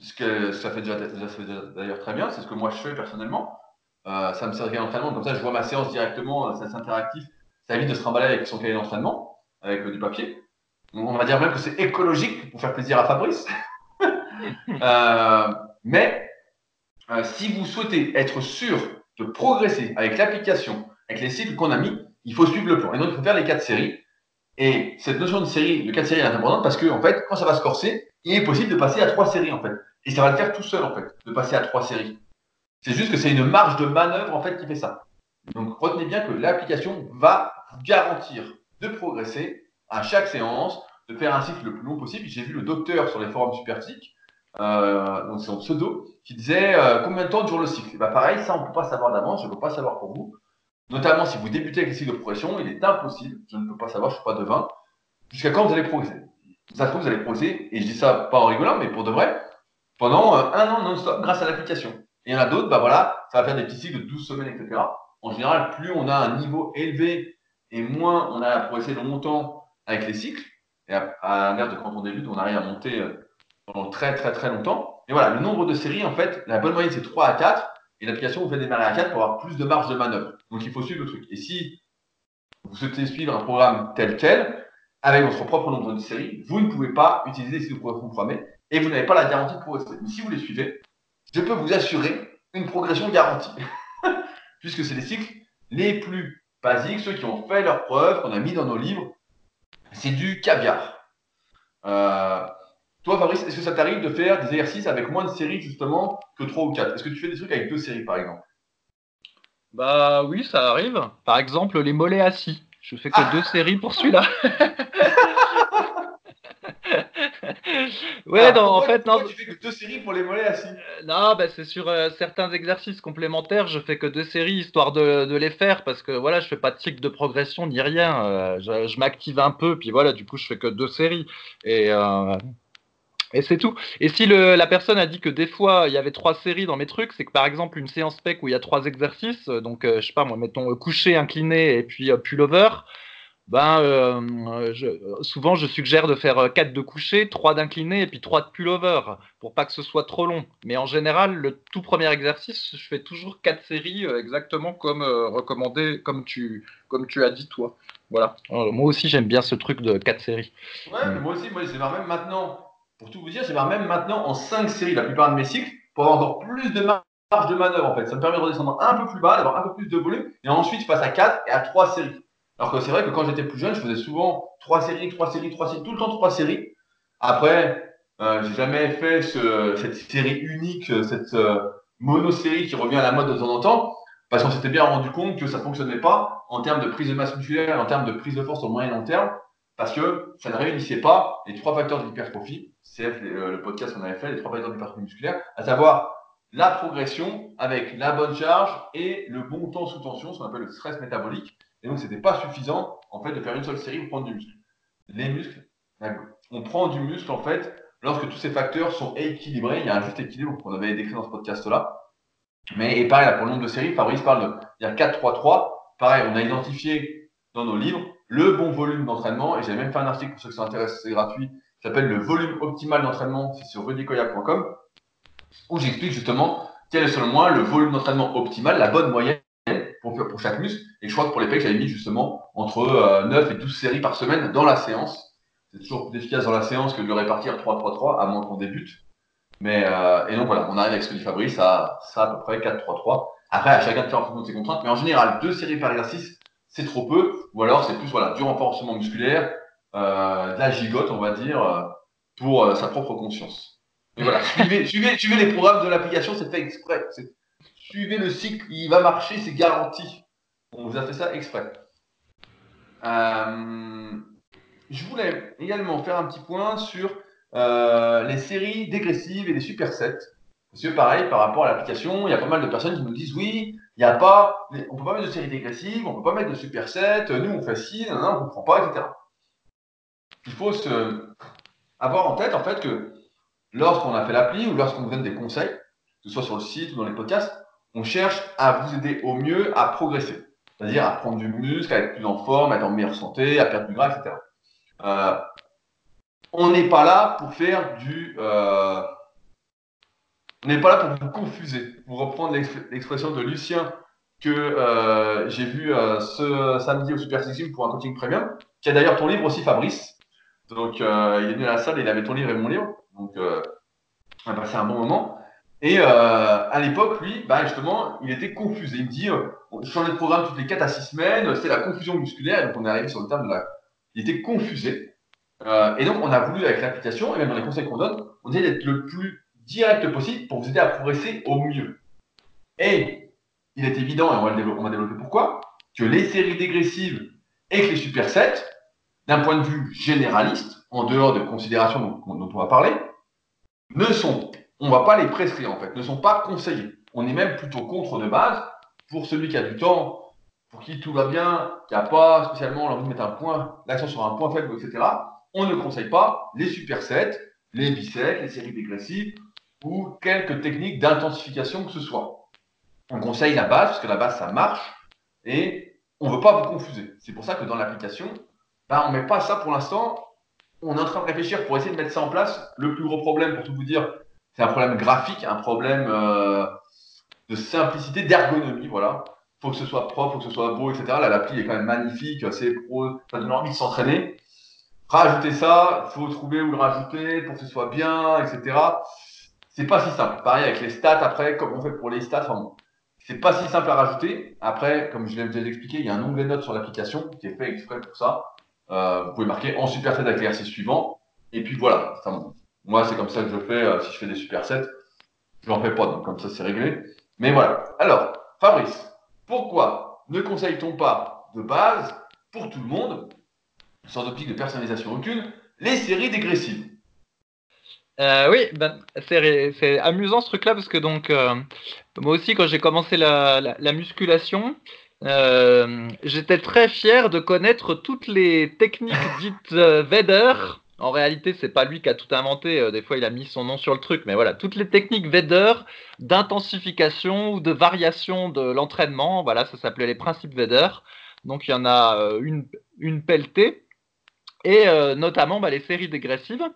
Speaker 1: Ce que ça fait déjà, d'ailleurs très bien, c'est ce que moi je fais personnellement. Euh, ça me sert de cahier d'entraînement, comme ça je vois ma séance directement, c'est interactif. Ça évite de se remballer avec son cahier d'entraînement, avec euh, du papier. On va dire même que c'est écologique pour faire plaisir à Fabrice. Euh, mais euh, si vous souhaitez être sûr progresser avec l'application, avec les cycles qu'on a mis, il faut suivre le plan. Et donc, il faut faire les quatre séries. Et cette notion de série, de quatre séries est importante parce que, en fait, quand ça va se corser, il est possible de passer à trois séries, en fait. Et ça va le faire tout seul, en fait, de passer à trois séries. C'est juste que c'est une marge de manœuvre, en fait, qui fait ça. Donc, retenez bien que l'application va vous garantir de progresser à chaque séance, de faire un cycle le plus long possible. J'ai vu le docteur sur les forums Superphysique, euh, donc c'est son pseudo, qui disait euh, combien de temps dure le cycle? bah pareil, ça on ne peut pas savoir d'avance, je ne peux pas savoir pour vous. Notamment si vous débutez avec les cycles de progression, il est impossible, je ne peux pas savoir, je ne suis pas devin, jusqu'à quand vous allez progresser? Ça se vous allez progresser, et je dis ça pas en rigolant, mais pour de vrai, pendant euh, un an non-stop grâce à l'application. Et il y en a d'autres, bah voilà, ça va faire des petits cycles de 12 semaines, etc. En général, plus on a un niveau élevé et moins on a progressé longtemps avec les cycles, et à, à de quand on débute, on arrive à monter euh, très très très longtemps. Et voilà, le nombre de séries, en fait, la bonne moyenne c'est 3 à 4, et l'application vous fait démarrer à 4 pour avoir plus de marge de manœuvre. Donc il faut suivre le truc. Et si vous souhaitez suivre un programme tel quel, avec votre propre nombre de séries, vous ne pouvez pas utiliser de progression programmés et vous n'avez pas la garantie de progresser. Mais si vous les suivez, je peux vous assurer une progression garantie. Puisque c'est les cycles les plus basiques, ceux qui ont fait leurs preuves, qu'on a mis dans nos livres, c'est du caviar. Euh, Toi, Fabrice, est-ce que ça t'arrive de faire des exercices avec moins de séries, justement, que 3 ou 4 Est-ce que tu fais des trucs avec deux séries, par exemple?
Speaker 2: Bah oui, ça arrive. Par exemple, les mollets assis. Je fais que deux séries pour celui-là.
Speaker 1: ouais, non, en fait, non. Tu fais que deux séries pour les mollets assis? Euh,
Speaker 2: Non, bah, c'est sur euh, certains exercices complémentaires, je fais que deux séries histoire de, les faire parce que voilà, je fais pas de cycle de progression ni rien. Euh, je, m'active un peu, puis voilà, du coup, je fais que deux séries. Et. Et c'est tout. Et si le, la personne a dit que des fois il y avait trois séries dans mes trucs, c'est que par exemple une séance PEC où il y a trois exercices, donc je sais pas moi, mettons coucher, incliné et puis pullover, ben, euh, je, souvent je suggère de faire 4 de coucher, 3 d'incliné et puis 3 de pullover pour pas que ce soit trop long. Mais en général, le tout premier exercice, je fais toujours 4 séries euh, exactement comme euh, recommandé, comme tu, comme tu as dit toi. Voilà. moi aussi j'aime bien ce truc de 4 séries.
Speaker 1: Ouais, mais moi aussi, moi j'ai même maintenant, pour tout vous dire, j'ai même maintenant en 5 séries la plupart de mes cycles pour avoir encore plus de marge de manœuvre en fait. Ça me permet de redescendre un peu plus bas, d'avoir un peu plus de volume et ensuite je passe à 4 et à 3 séries. Alors que c'est vrai que quand j'étais plus jeune, je faisais souvent trois séries, trois séries, trois séries, tout le temps trois séries. Après, euh, j'ai jamais fait cette série unique, euh, cette euh, monosérie qui revient à la mode de temps en temps, parce qu'on s'était bien rendu compte que ça fonctionnait pas en termes de prise de masse musculaire, en termes de prise de force au moyen et long terme, parce que ça ne réunissait pas les trois facteurs de l'hypertrophie, c'est le podcast qu'on avait fait, les trois facteurs d'hypertrophie musculaire, à savoir la progression avec la bonne charge et le bon temps sous tension, ce qu'on appelle le stress métabolique. Et donc, c'était pas suffisant, en fait, de faire une seule série pour prendre du muscle. Les muscles, on prend du muscle, en fait, lorsque tous ces facteurs sont équilibrés. Il y a un juste équilibre qu'on avait décrit dans ce podcast-là. Mais, et pareil, pour le nombre de séries, Fabrice parle de, il y a 4-3-3. Pareil, on a identifié dans nos livres le bon volume d'entraînement. Et j'ai même fait un article pour ceux qui s'intéressent, c'est gratuit. Ça s'appelle le volume optimal d'entraînement. C'est sur rudicoya.com où j'explique justement quel est selon moi le volume d'entraînement optimal, la bonne moyenne pour, pour chaque muscle. Et je crois que pour les pecs, j'avais mis justement entre 9 euh, et 12 séries par semaine dans la séance. C'est toujours plus efficace dans la séance que de le répartir 3-3-3, à moins qu'on débute. Mais, euh, et donc voilà, on arrive avec ce que dit Fabrice à ça à peu près 4-3-3. Après, à chacun de faire en fonction de ses contraintes. Mais en général, deux séries par exercice, c'est trop peu. Ou alors, c'est plus voilà, du renforcement musculaire, de la gigote, on va dire, euh, pour euh, sa propre conscience. Et voilà, suivez, suivez, suivez les programmes de l'application, c'est fait exprès suivez le cycle, il va marcher, c'est garanti. On vous a fait ça exprès. Euh, je voulais également faire un petit point sur euh, les séries dégressives et les supersets. Parce que pareil, par rapport à l'application, il y a pas mal de personnes qui nous disent oui, il n'y a pas, on peut pas mettre de séries dégressives, on peut pas mettre de supersets, nous on fait ci, non, on ne comprend pas, etc. Il faut se avoir en tête en fait que lorsqu'on a fait l'appli ou lorsqu'on vous donne des conseils, que ce soit sur le site ou dans les podcasts, on cherche à vous aider au mieux à progresser. C'est-à-dire à prendre du muscle, à être plus en forme, à être en meilleure santé, à perdre du gras, etc. Euh, on n'est pas là pour faire du... Euh, on n'est pas là pour vous confuser. Pour reprendre l'expression de Lucien que euh, j'ai vu ce samedi au Super Six pour un coaching premium, qui a d'ailleurs ton livre aussi, Fabrice. Donc, il est venu à la salle et il avait ton livre et mon livre. Donc, on a passé un bon moment. Et euh, à l'époque, lui, bah, justement, il était confusé. Il me dit, euh, on changeait de programme toutes les 4 à 6 semaines, c'était la confusion musculaire, donc on est arrivé sur le terme de la... Il était confusé. Euh, et donc, on a voulu, avec l'application, et même dans les conseils qu'on donne, on dit d'être le plus direct possible pour vous aider à progresser au mieux. Et il est évident, et on va, développer, on va développer pourquoi, que les séries dégressives et que les supersets, d'un point de vue généraliste, en dehors de considérations dont, on va parler, ne sont on ne va pas les prescrire en fait, ne sont pas conseillés. On est même plutôt contre de base pour celui qui a du temps, pour qui tout va bien, qui n'a pas spécialement envie de mettre un point, l'accent sur un point faible, etc. On ne conseille pas les supersets, les biceps, les séries dégressives ou quelques techniques d'intensification que ce soit. On conseille la base parce que la base ça marche et on ne veut pas vous confuser. C'est pour ça que dans l'application, ben, on ne met pas ça pour l'instant. On est en train de réfléchir pour essayer de mettre ça en place. Le plus gros problème, pour tout vous dire, c'est un problème graphique, un problème euh, de simplicité, d'ergonomie, voilà. Faut que ce soit propre, faut que ce soit beau, etc. Là, l'appli est quand même magnifique, c'est pro, ça donne envie de s'entraîner. Rajouter ça, faut trouver où le rajouter pour que ce soit bien, etc. C'est pas si simple. Pareil avec les stats après, comme on fait pour les stats, c'est pas si simple à rajouter. Après, comme je l'ai déjà expliqué, il y a un onglet notes sur l'application qui est fait exprès pour ça. Euh, vous pouvez marquer en superset avec l'exercice suivant. Et puis voilà. Moi, c'est comme ça que je fais euh, si je fais des supersets. Je n'en fais pas, donc comme ça, c'est réglé. Mais voilà. Alors, Fabrice, pourquoi ne conseille-t-on pas de base, pour tout le monde, sans optique de personnalisation aucune, les séries dégressives?
Speaker 2: Euh, oui, ben, c'est amusant ce truc-là parce que donc moi aussi quand j'ai commencé la, musculation, euh, j'étais très fier de connaître toutes les techniques dites Vedder. En réalité, c'est pas lui qui a tout inventé. des fois, il a mis son nom sur le truc, mais voilà, toutes les techniques Vedder d'intensification ou de variation de l'entraînement. Voilà, ça s'appelait les principes Vedder. Donc il y en a une, une pelletée et notamment bah, les séries dégressives.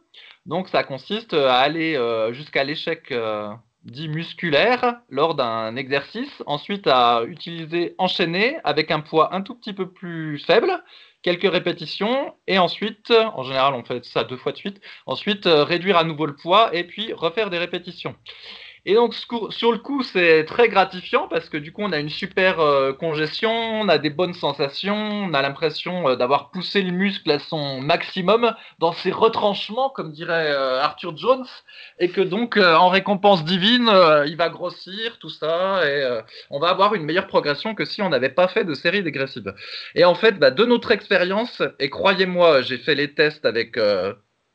Speaker 2: Donc ça consiste à aller euh, jusqu'à l'échec euh, dit musculaire lors d'un exercice, ensuite à utiliser enchaîner avec un poids un tout petit peu plus faible, quelques répétitions, et ensuite, en général on fait ça deux fois de suite, ensuite euh, réduire à nouveau le poids et puis refaire des répétitions. Et donc sur le coup, c'est très gratifiant parce que du coup, on a une super euh, congestion, on a des bonnes sensations, on a l'impression euh, d'avoir poussé le muscle à son maximum dans ses retranchements, comme dirait euh, Arthur Jones, et que donc en récompense divine, il va grossir, tout ça, et on va avoir une meilleure progression que si on n'avait pas fait de série dégressive. Et en fait, bah, de notre expérience, et croyez-moi, j'ai fait les tests avec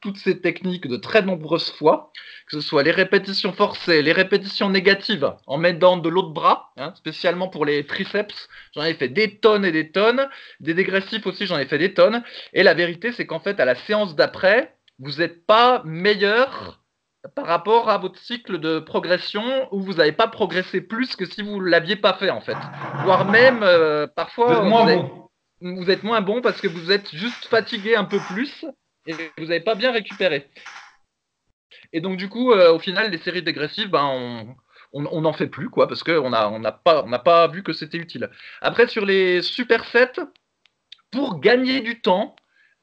Speaker 2: toutes ces techniques de très nombreuses fois, que ce soit les répétitions forcées, les répétitions négatives en mettant de l'autre bras, hein, spécialement pour les triceps, j'en ai fait des tonnes et des tonnes, des dégressifs aussi, j'en ai fait des tonnes, et la vérité c'est qu'en fait à la séance d'après, vous n'êtes pas meilleur par rapport à votre cycle de progression où vous n'avez pas progressé plus que si vous ne l'aviez pas fait en fait. Voire même euh, parfois
Speaker 1: vous êtes, bon.
Speaker 2: vous êtes moins bon parce que vous êtes juste fatigué un peu plus et vous n'avez pas bien récupéré. Et donc, du coup, euh, au final, les séries dégressives, ben, on n'en fait plus, quoi, parce qu'on n'a on pas, pas vu que c'était utile. Après, sur les supersets, pour gagner du temps,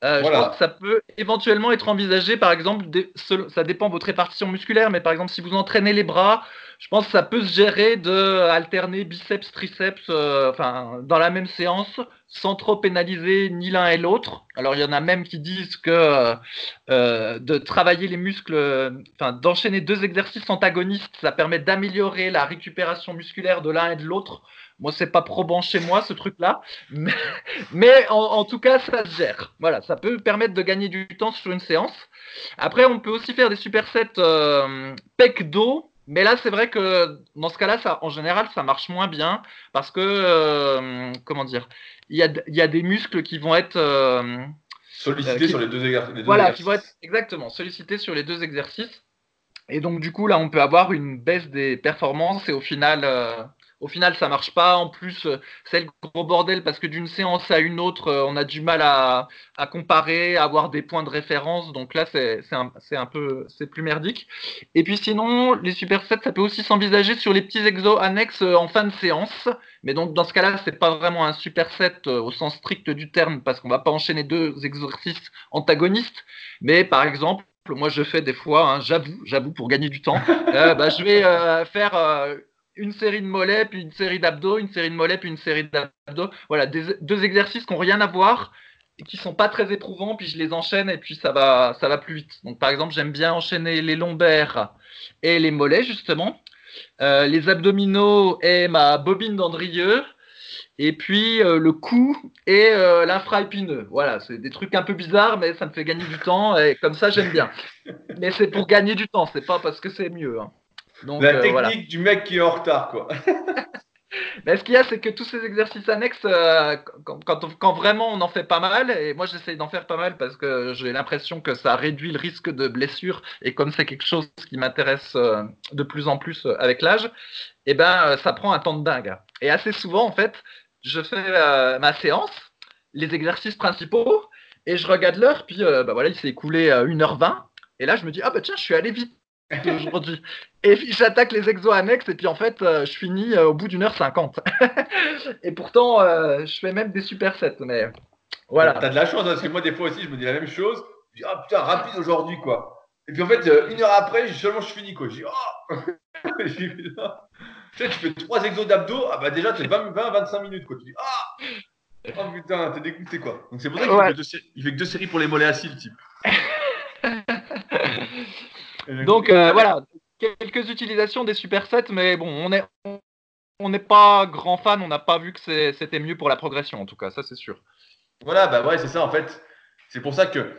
Speaker 2: euh, je pense que ça peut éventuellement être envisagé, par exemple, ça dépend de votre répartition musculaire, mais par exemple, si vous entraînez les bras, je pense que ça peut se gérer de alterner biceps, triceps, euh, enfin, dans la même séance, sans trop pénaliser ni l'un et l'autre. Alors, il y en a même qui disent que euh, de travailler les muscles, enfin, d'enchaîner deux exercices antagonistes, ça permet d'améliorer la récupération musculaire de l'un et de l'autre. Moi, c'est pas probant chez moi ce truc-là, mais, en, tout cas, ça se gère. Voilà, ça peut permettre de gagner du temps sur une séance. Après, on peut aussi faire des supersets euh, pec dos mais là, c'est vrai que dans ce cas-là, ça, en général, ça marche moins bien parce que, euh, comment dire, il y a, y a, des muscles qui vont être euh,
Speaker 1: sollicités sur les deux, exercices.
Speaker 2: Voilà, qui vont être exactement sollicités sur les deux exercices. Et donc, du coup, là, on peut avoir une baisse des performances et au final, euh, au final, ça marche pas. En plus, euh, c'est le gros bordel parce que d'une séance à une autre, euh, on a du mal à, comparer, à avoir des points de référence. Donc là, c'est un, peu, c'est plus merdique. Et puis sinon, les supersets, ça peut aussi s'envisager sur les petits exos annexes euh, en fin de séance. Mais donc dans ce cas-là, c'est pas vraiment un superset au sens strict du terme parce qu'on va pas enchaîner deux exercices antagonistes. Mais par exemple, moi je fais des fois, hein, j'avoue, j'avoue pour gagner du temps, bah, je vais faire une série de mollets, puis une série d'abdos, une série de mollets, puis une série d'abdos. Voilà, deux exercices qui n'ont rien à voir et qui sont pas très éprouvants, puis je les enchaîne et puis ça va, ça va plus vite. Donc par exemple, j'aime bien enchaîner les lombaires et les mollets justement, euh, les abdominaux et ma bobine d'Andrieux, et puis euh, le cou et euh, l'infra-épineux. Voilà, c'est des trucs un peu bizarres, mais ça me fait gagner du temps et comme ça j'aime bien. mais c'est pour gagner du temps, c'est pas parce que c'est mieux. Hein
Speaker 1: la euh, technique du mec qui est en retard, quoi.
Speaker 2: Mais ce qu'il y a, c'est que tous ces exercices annexes, euh, quand, vraiment on en fait pas mal, et moi j'essaye d'en faire pas mal parce que j'ai l'impression que ça réduit le risque de blessure, et comme c'est quelque chose qui m'intéresse euh, de plus en plus avec l'âge, et eh ben ça prend un temps de dingue. Et assez souvent, en fait, je fais ma séance, les exercices principaux, et je regarde l'heure, puis bah voilà, il s'est écoulé 1h20, et là je me dis, ah bah tiens, je suis allé vite aujourd'hui. Et puis j'attaque les exos annexes et puis en fait euh, je finis euh, au bout d'une heure cinquante. et pourtant euh, je fais même des supersets. Mais voilà.
Speaker 1: T'as de la chance hein, parce que moi des fois aussi je me dis la même chose. Je dis ah putain rapide aujourd'hui quoi. Et puis en fait une heure après seulement je finis quoi. Je dis oh. tu sais, tu fais trois exos d'abdos, ah bah déjà tu 20, 20, 25 minutes quoi. Tu dis ah oh putain t'es dégoûté quoi. Donc c'est pour ça qu'il fait, que deux séries pour les mollets acides type.
Speaker 2: Donc voilà, quelques utilisations des supersets, mais bon, on est on n'est pas grand fan, on n'a pas vu que c'était mieux pour la progression en tout cas, ça c'est sûr.
Speaker 1: Voilà, bah ouais, c'est ça en fait. C'est pour ça que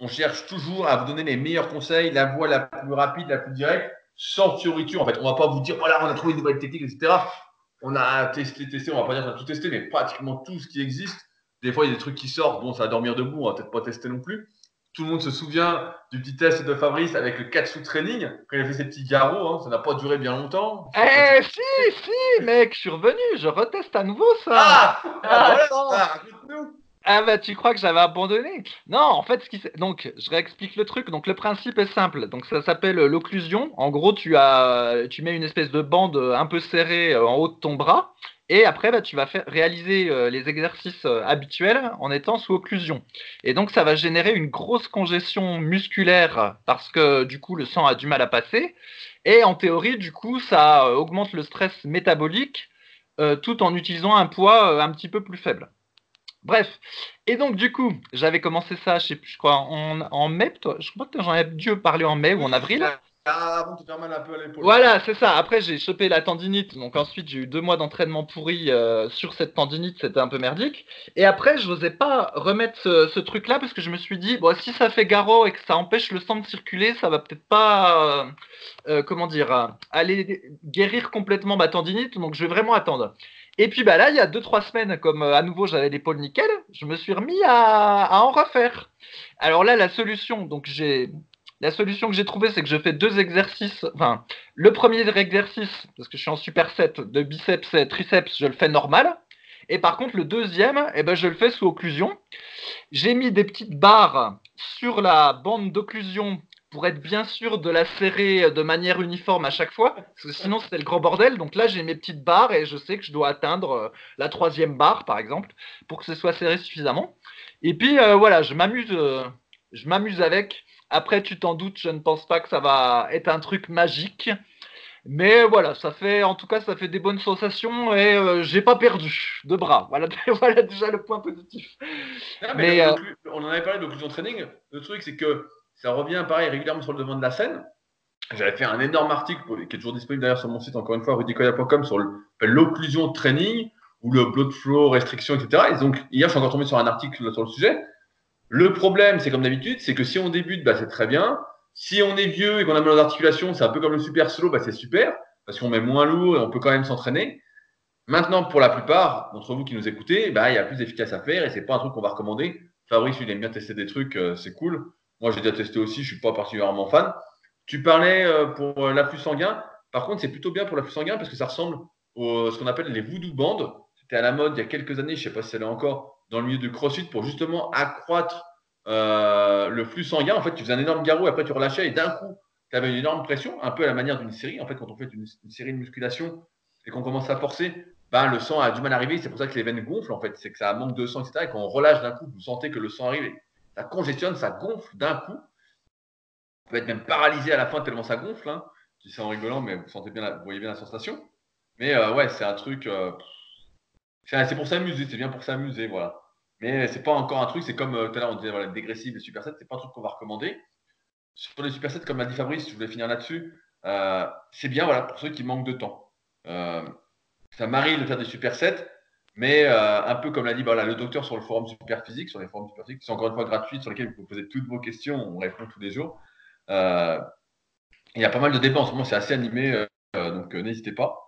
Speaker 1: on cherche toujours à vous donner les meilleurs conseils, la voie la plus rapide, la plus directe, sans fioriture. En fait, on va pas vous dire voilà, on a trouvé une nouvelle technique, etc. On a testé, testé, on va pas dire qu'on a tout testé, mais pratiquement tout ce qui existe. Des fois, il y a des trucs qui sortent, bon, ça va dormir debout, on va peut-être pas tester non plus. Tout le monde se souvient du petit test de Fabrice avec le Katsu Training, quand il a fait ses petits garrots, hein, ça n'a pas duré bien longtemps.
Speaker 2: Eh si, si, mec, je suis revenu, je reteste à nouveau ça.
Speaker 1: Ah, ah voilà,
Speaker 2: nous ah bah tu crois que j'avais abandonné? Non, en fait, ce qui donc je réexplique le truc. Donc le principe est simple. Donc ça s'appelle l'occlusion. En gros, tu as, tu mets une espèce de bande un peu serrée euh, en haut de ton bras, et après bah, tu vas faire réaliser euh, les exercices euh, habituels en étant sous occlusion. Et donc ça va générer une grosse congestion musculaire parce que du coup le sang a du mal à passer. Et en théorie, du coup, ça augmente le stress métabolique tout en utilisant un poids un petit peu plus faible. Bref, et donc du coup, j'avais commencé ça, je sais plus, je crois, en, mai, je crois que j'en ai dû parler en mai ou en avril.
Speaker 1: Ah.
Speaker 2: Voilà, c'est ça. Après, j'ai chopé la tendinite, donc ensuite j'ai eu deux mois d'entraînement pourri euh, sur cette tendinite, c'était un peu merdique. Et après, je n'osais pas remettre ce, truc-là parce que je me suis dit, bon, si ça fait garrot et que ça empêche le sang de circuler, ça va peut-être pas, euh, euh, comment dire, aller guérir complètement ma tendinite, donc je vais vraiment attendre. Et puis bah là, il y a 2-3 semaines, comme à nouveau j'avais l'épaule nickel, je me suis remis à, en refaire. Alors là, la solution, donc j'ai la solution que j'ai trouvée, c'est que je fais deux exercices. Enfin, le premier exercice, parce que je suis en superset de biceps et triceps, je le fais normal. Et par contre, le deuxième, eh ben, je le fais sous occlusion. J'ai mis des petites barres sur la bande d'occlusion pour être bien sûr de la serrer de manière uniforme à chaque fois, parce que sinon c'était le grand bordel. Donc là, j'ai mes petites barres et je sais que je dois atteindre euh, la troisième barre, par exemple, pour que ce soit serré suffisamment. Et puis euh, voilà, je m'amuse, euh, je m'amuse avec. Après, tu t'en doutes, je ne pense pas que ça va être un truc magique. Mais voilà, ça fait, en tout cas, ça fait des bonnes sensations et j'ai pas perdu de bras. Voilà, voilà déjà le point positif.
Speaker 1: mais, on en avait parlé d'occlusion training. Le truc, c'est que ça revient pareil régulièrement sur le devant de la scène. J'avais fait un énorme article qui est toujours disponible d'ailleurs sur mon site, encore une fois, rudicoya.com, sur l'occlusion training ou le blood flow restriction, etc. Et donc, hier, je suis encore tombé sur un article sur le sujet. Le problème, c'est comme d'habitude, c'est que si on débute, bah, c'est très bien. Si on est vieux et qu'on a mal aux articulations, c'est un peu comme le super slow, bah, c'est super, parce qu'on met moins lourd et on peut quand même s'entraîner. Maintenant, pour la plupart d'entre vous qui nous écoutez, bah, il y a plus efficace à faire et c'est pas un truc qu'on va recommander. Fabrice, il aime bien tester des trucs, euh, c'est cool. Moi, j'ai déjà testé aussi, je ne suis pas particulièrement fan. Tu parlais euh, pour euh, l'afflux sanguin. Par contre, c'est plutôt bien pour l'afflux sanguin parce que ça ressemble à ce qu'on appelle les voodoo bandes. C'était à la mode il y a quelques années, je ne sais pas si c'est là encore, dans le milieu du crossfit pour justement accroître euh, le flux sanguin. En fait, tu faisais un énorme garrot, après tu relâchais et d'un coup, tu avais une énorme pression, un peu à la manière d'une série. En fait, quand on fait une, série de musculation et qu'on commence à forcer, ben, le sang a du mal à arriver. C'est pour ça que les veines gonflent, en fait. C'est que ça manque de sang, etc. Et quand on relâche d'un coup, vous sentez que le sang arrive ça congestionne, ça gonfle d'un coup. Vous pouvez être même paralysé à la fin tellement ça gonfle. Hein. Je dis ça en rigolant, mais vous sentez bien, vous voyez bien la sensation. Mais euh, ouais, c'est un truc. Euh, c'est pour s'amuser, c'est bien pour s'amuser, voilà. Mais c'est pas encore un truc, c'est comme euh, tout à l'heure on disait voilà, dégressif et superset, c'est pas un truc qu'on va recommander. Sur les supersets, comme l'a dit Fabrice, je voulais finir là-dessus, c'est bien voilà, pour ceux qui manquent de temps. ça m'arrive de faire des supersets, mais euh, un peu comme l'a dit le docteur sur le forum Superphysique, sur les forums Superphysique, sont encore une fois gratuits, sur lesquels vous pouvez poser toutes vos questions, on répond tous les jours. Euh, il y a pas mal de moment, c'est assez animé, euh, donc n'hésitez pas.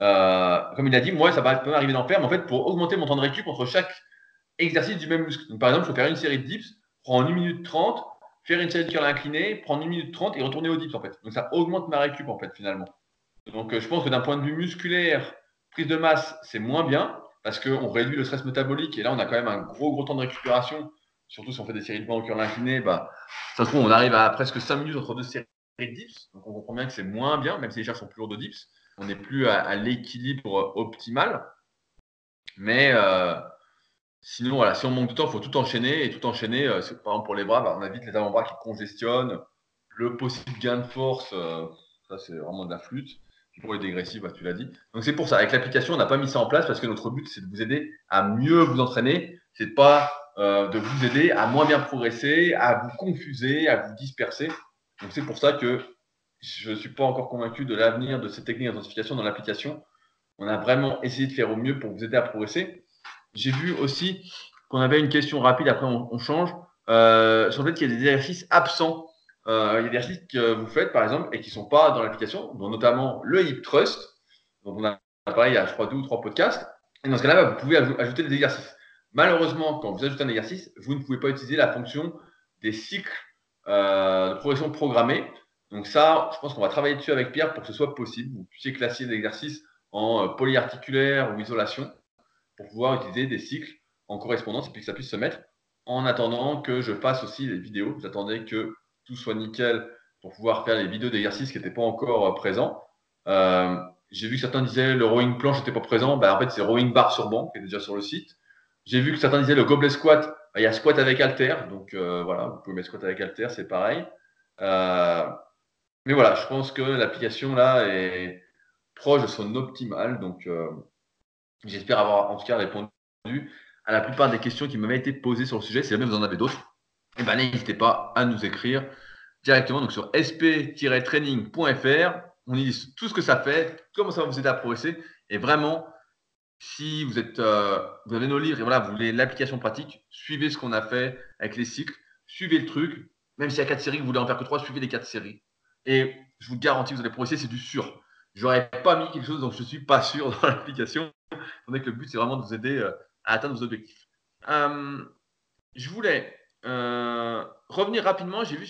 Speaker 1: Comme il a dit, moi, ça va peut m'arriver d'en faire, mais en fait, pour augmenter mon temps de récup entre chaque exercice du même muscle. Donc, par exemple, je peux faire une série de dips, prendre 1 minute 30, faire une série de curl incliné, prendre 1 minute 30 et retourner aux dips, en fait. Donc, ça augmente ma récup, en fait, finalement. Donc, je pense que d'un point de vue musculaire, prise de masse, c'est moins bien parce qu'on réduit le stress métabolique et là, on a quand même un gros, gros temps de récupération. Surtout si on fait des séries de bancs au cœur incliné, bah, ça se trouve, on arrive à presque 5 minutes entre deux séries de dips. Donc, on comprend bien que c'est moins bien, même si les charges sont plus lourdes de dips. On n'est plus à, l'équilibre optimal. Mais euh, sinon, voilà, si on manque de temps, il faut tout enchaîner. Et tout enchaîner, euh, par exemple pour les bras, bah, on a vite les avant-bras qui congestionnent. Le possible gain de force, euh, ça c'est vraiment de la flûte pour les dégressifs, bah, tu l'as dit. Donc c'est pour ça. Avec l'application, on n'a pas mis ça en place parce que notre but, c'est de vous aider à mieux vous entraîner. C'est pas de vous aider à moins bien progresser, à vous confuser, à vous disperser. Donc c'est pour ça que je ne suis pas encore convaincu de l'avenir de ces techniques d'intensification dans l'application. On a vraiment essayé de faire au mieux pour vous aider à progresser. J'ai vu aussi qu'on avait une question rapide, après on, change, euh, sur le fait qu'il y a des exercices absents. Euh, il y a des exercices que vous faites, par exemple, et qui ne sont pas dans l'application, dont notamment le hip trust, dont on a parlé il y a, je crois, deux ou trois podcasts. Et dans ce cas-là, vous pouvez ajouter des exercices. Malheureusement, quand vous ajoutez un exercice, vous ne pouvez pas utiliser la fonction des cycles euh, de progression programmée. Donc ça, je pense qu'on va travailler dessus avec Pierre pour que ce soit possible. Vous puissiez classer l'exercice en euh, polyarticulaire ou isolation pour pouvoir utiliser des cycles en correspondance et puis que ça puisse se mettre. En attendant que je fasse aussi les vidéos, vous attendez que tout soit nickel pour pouvoir faire les vidéos d'exercices qui n'étaient pas encore euh, présents. J'ai vu que certains disaient le rowing planche n'était pas présent. Ben, en fait, c'est rowing bar sur banc qui est déjà sur le site. J'ai vu que certains disaient le gobelet squat. Ben, il y a squat avec halter. Donc euh, voilà, vous pouvez mettre squat avec halter, c'est pareil. Euh, mais voilà, je pense que l'application là est proche de son optimal. Donc euh, j'espère avoir en tout cas répondu à la plupart des questions qui m'avaient été posées sur le sujet. Si jamais vous en avez d'autres, eh ben, n'hésitez pas à nous écrire directement donc sur sp-training.fr on y dit tout ce que ça fait, comment ça va vous aider à progresser. Et vraiment, si vous, êtes, euh, vous avez nos livres et voilà, vous voulez l'application pratique, suivez ce qu'on a fait avec les cycles, suivez le truc. Même s'il y a quatre séries, vous voulez en faire que trois, suivez les quatre séries. Et je vous garantis que vous allez progresser, c'est du sûr. J'aurais pas mis quelque chose dont je ne suis pas sûr dans l'application, que le but, c'est vraiment de vous aider euh, à atteindre vos objectifs. Euh, je voulais revenir rapidement, j'ai vu,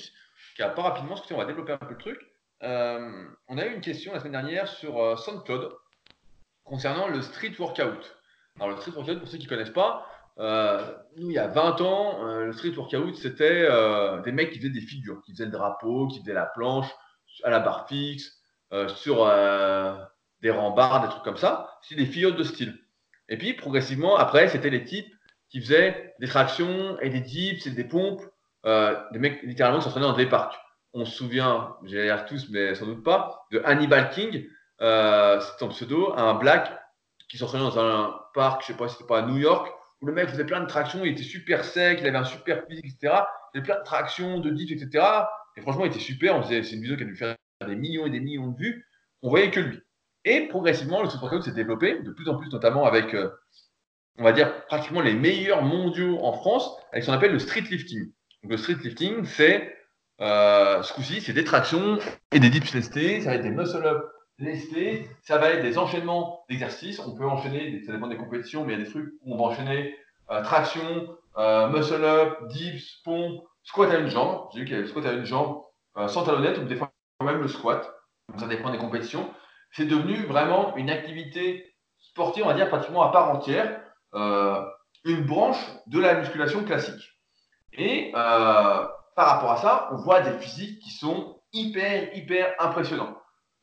Speaker 1: pas rapidement, parce qu'on va développer un peu le truc. Euh, on a eu une question la semaine dernière sur euh, SoundCloud concernant le street workout. Alors, le street workout, pour ceux qui ne connaissent pas, euh, il y a 20 ans, le street workout, c'était des mecs qui faisaient des figures, qui faisaient le drapeau, qui faisaient la planche à la barre fixe, sur des rambardes, des trucs comme ça. C'était des figures de style. Et puis, progressivement, après, c'était les types qui faisaient des tractions et des dips et des pompes, des mecs littéralement qui s'entraînaient dans des parcs on se souvient, j'ai l'air tous, mais sans doute pas, de Hannibal King, euh, c'est un pseudo, un black qui s'entraînait dans un parc, je sais pas si c'était pas à New York, où le mec faisait plein de tractions, il était super sec, il avait un super physique, etc. Il avait plein de tractions, de dips, etc. Et franchement, il était super. On disait, c'est une vidéo qui a dû faire des millions et des millions de vues. On voyait que lui. Et progressivement, le super s'est développé de plus en plus, notamment avec, euh, on va dire, pratiquement les meilleurs mondiaux en France, avec ce qu'on appelle le street lifting. Donc, le street lifting, c'est euh, ce coup-ci, c'est des tractions et des dips lestés, ça va être des muscle-up lestés, ça va être des enchaînements d'exercices. On peut enchaîner, ça dépend des compétitions, mais il y a des trucs où on va enchaîner euh, traction, euh, muscle-up, dips, pompe, squat à une jambe. J'ai vu qu'il y avait le squat à une jambe sans talonnette, ou des fois même le squat. ça dépend des compétitions. C'est devenu vraiment une activité sportive, on va dire pratiquement à part entière, une branche de la musculation classique. Et par rapport à ça, on voit des physiques qui sont hyper, hyper impressionnants.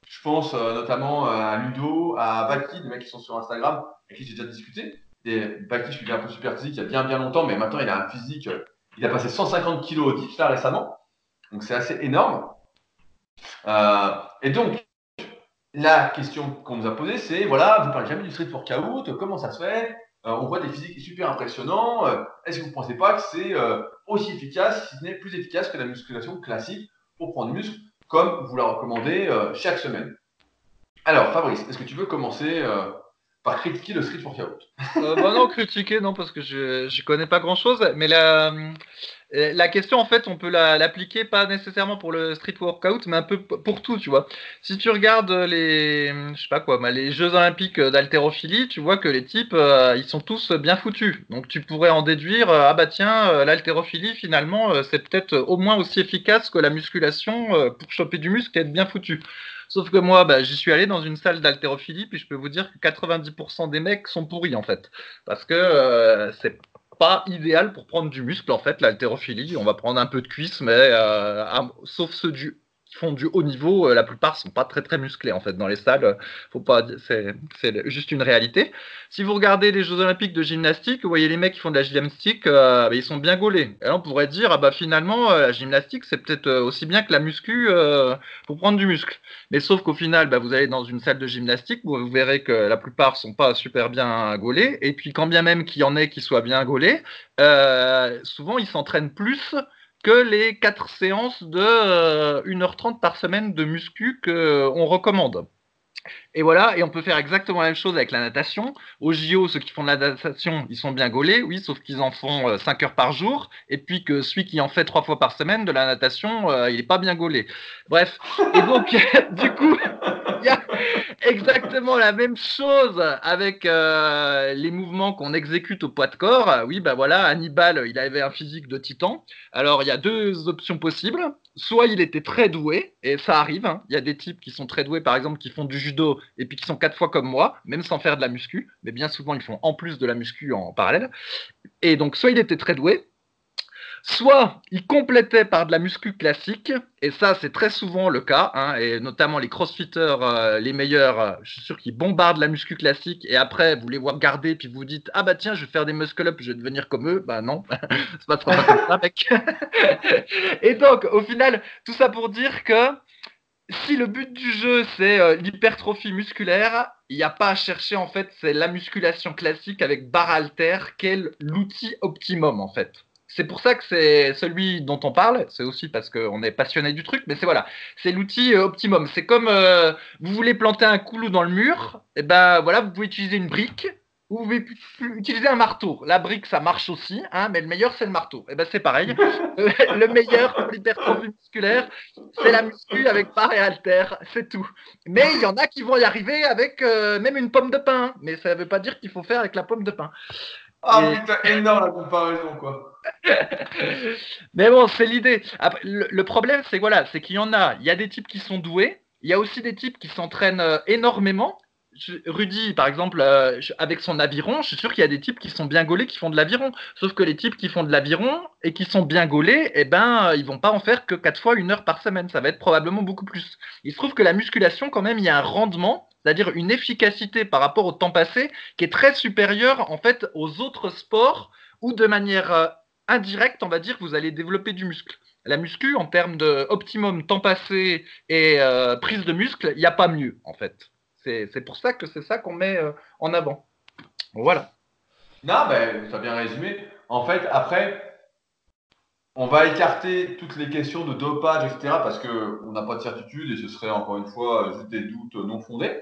Speaker 1: Je pense euh, notamment euh, à Ludo, à Baki, des mecs qui sont sur Instagram, avec qui j'ai déjà discuté. Et je suis un peu super physique il y a bien, bien longtemps, mais maintenant il a un physique, euh, il a passé 150 kg au dips là récemment. Donc c'est assez énorme. et donc, la question qu'on nous a posée, c'est voilà, vous parlez jamais du street workout, comment ça se fait? On voit des physiques super impressionnants. Est-ce que vous ne pensez pas que c'est aussi efficace, si ce n'est plus efficace que la musculation classique pour prendre muscle, comme vous la recommandez euh, chaque semaine. Alors, Fabrice, est-ce que tu veux commencer euh, par critiquer le street workout
Speaker 2: euh, bah Non, critiquer, non, parce que je ne connais pas grand-chose. Mais la, la question, en fait, on peut l'appliquer pas nécessairement pour le street workout, mais un peu pour tout, tu vois. Si tu regardes les, je sais pas quoi, bah, les Jeux Olympiques d'haltérophilie, tu vois que les types, euh, ils sont tous bien foutus. Donc tu pourrais en déduire, euh, ah bah tiens, euh, l'haltérophilie, finalement, c'est peut-être au moins aussi efficace que la musculation pour choper du muscle et être bien foutu. Sauf que moi, bah, j'y suis allé dans une salle d'haltérophilie, puis je peux vous dire que 90% des mecs sont pourris en fait. Parce que c'est pas idéal pour prendre du muscle en fait, l'haltérophilie. On va prendre un peu de cuisse, mais euh, sauf ceux du font du haut niveau, euh, la plupart sont pas très très musclés en fait dans les salles. Faut pas, c'est juste une réalité. Si vous regardez les Jeux Olympiques de gymnastique, vous voyez les mecs qui font de la gymnastique, euh, bah, ils sont bien gaulés. Et là, on pourrait dire ah bah finalement la gymnastique c'est peut-être aussi bien que la muscu pour prendre du muscle. Mais sauf qu'au final, bah, vous allez dans une salle de gymnastique, vous verrez que la plupart sont pas super bien gaulés. Et puis quand bien même qu'il y en ait qui soient bien gaulés, souvent ils s'entraînent plus que les quatre séances de 1h30 par semaine de muscu qu'on recommande. Et voilà, et on peut faire exactement la même chose avec la natation. Au JO, ceux qui font de la natation, ils sont bien gaulés, oui, sauf qu'ils en font 5 heures par jour, et puis que celui qui en fait 3 fois par semaine de la natation, il n'est pas bien gaulé. Bref, et donc, du coup, il y a exactement la même chose avec euh, les mouvements qu'on exécute au poids de corps. Oui, ben voilà, Hannibal, il avait un physique de titan. Alors, il y a deux options possibles. Soit il était très doué, et ça arrive. Hein. Il y a des types qui sont très doués, par exemple, qui font du judo et puis qui sont quatre fois comme moi, même sans faire de la muscu. Mais bien souvent, ils font en plus de la muscu en parallèle. Et donc, soit il était très doué, Soit il complétait par de la muscu classique, et ça c'est très souvent le cas, hein, et notamment les crossfitters, euh, les meilleurs, euh, je suis sûr qu'ils bombardent la muscu classique, et après vous les voir garder, puis vous dites ah bah tiens je vais faire des muscle up, je vais devenir comme eux, bah non, c'est pas trop comme ça mec. et donc au final tout ça pour dire que si le but du jeu c'est euh, l'hypertrophie musculaire, il n'y a pas à chercher en fait, c'est la musculation classique avec barre alter, quel l'outil optimum en fait c'est pour ça que c'est celui dont on parle. C'est aussi parce qu'on est passionné du truc, mais c'est voilà, c'est l'outil euh, optimum. C'est comme euh, vous voulez planter un clou dans le mur, et eh ben voilà, vous pouvez utiliser une brique ou vous pouvez utiliser un marteau. La brique, ça marche aussi, hein, mais le meilleur, c'est le marteau. Et eh ben c'est pareil. le meilleur pour l'hypertrophie musculaire, c'est la muscu avec barre et halter, c'est tout. Mais il y en a qui vont y arriver avec euh, même une pomme de pain. Mais ça ne veut pas dire qu'il faut faire avec la pomme de pain.
Speaker 1: Ah putain, énorme la comparaison, quoi.
Speaker 2: Mais bon, c'est l'idée. Le, problème, c'est voilà, c'est qu'il y en a. Il y a des types qui sont doués. Il y a aussi des types qui s'entraînent euh, énormément. Rudy, par exemple, euh, avec son aviron, je suis sûr qu'il y a des types qui sont bien gaulés qui font de l'aviron. Sauf que les types qui font de l'aviron et qui sont bien gaulés, eh ben, ils vont pas en faire que 4 fois une heure par semaine. Ça va être probablement beaucoup plus. Il se trouve que la musculation, quand même, il y a un rendement c'est-à-dire une efficacité par rapport au temps passé qui est très supérieure en fait aux autres sports où de manière euh, indirecte, on va dire, vous allez développer du muscle. La muscu, en termes de optimum temps passé et euh, prise de muscle, il n'y a pas mieux en fait. C'est pour ça que c'est ça qu'on met euh, en avant. Voilà.
Speaker 1: Non, ben, tu as bien résumé. En fait, après, on va écarter toutes les questions de dopage, etc., parce qu'on n'a pas de certitude et ce serait encore une fois juste des doutes non fondés.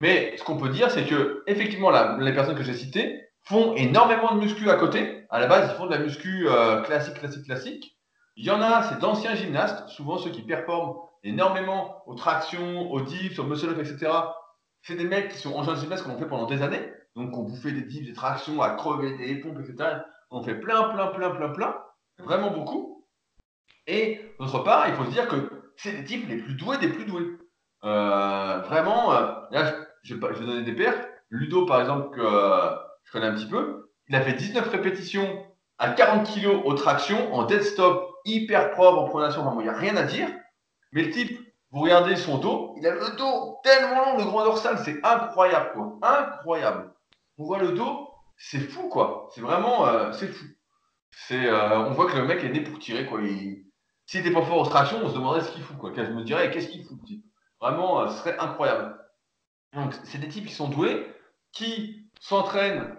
Speaker 1: Mais ce qu'on peut dire, c'est que effectivement, les personnes que j'ai citées font énormément de muscu à côté. À la base, ils font de la muscu euh, classique, classique, classique. Il y en a, c'est d'anciens gymnastes, souvent ceux qui performent énormément aux tractions, aux dips, aux muscle-up, etc. C'est des mecs qui sont en de gymnastes qu'on a fait pendant des années. Donc, on bouffait des dips, des tractions, à crever des pompes, etc. On fait plein, plein, plein, plein, plein. Vraiment beaucoup. Et d'autre part, il faut se dire que c'est des types les plus doués des plus doués. Euh, vraiment, euh, là, je vais, donner des paires. Ludo, par exemple, que je connais un petit peu, il a fait 19 répétitions à 40 kg aux tractions, en dead stop, hyper propre, en pronation, vraiment, il n'y a rien à dire. Mais le type, vous regardez son dos, il a le dos tellement long, le grand dorsal, c'est incroyable, quoi. Incroyable. On voit le dos, c'est fou, quoi. C'est vraiment, euh, c'est fou. Euh, on voit que le mec est né pour tirer, quoi. S'il n'était pas fort aux tractions, on se demanderait ce qu'il fout, quoi. Je me dirais, qu'est-ce qu'il fout, type? Vraiment, ce serait incroyable. Donc, c'est des types qui sont doués, qui s'entraînent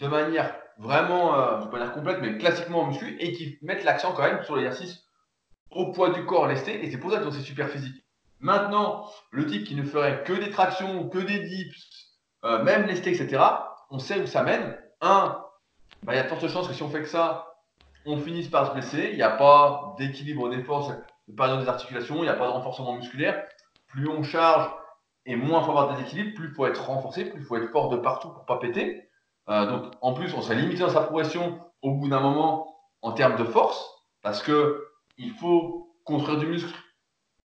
Speaker 1: de manière vraiment, euh, ne pas dire complète, mais classiquement en muscu, et qui mettent l'accent quand même sur l'exercice au poids du corps lesté, et c'est pour ça qu'ils ont ces super physiques. Maintenant, le type qui ne ferait que des tractions, que des dips, euh, même lesté, etc., on sait où ça mène. Un, bah, il y a de chances que si on fait que ça, on finisse par se blesser. Il n'y a pas d'équilibre des forces, pas des articulations, il n'y a pas de renforcement musculaire. Plus on charge, et moins il faut avoir des équilibres, plus il faut être renforcé, plus il faut être fort de partout pour pas péter. Euh, donc en plus, on serait limité dans sa progression au bout d'un moment en termes de force, parce que il faut construire du muscle,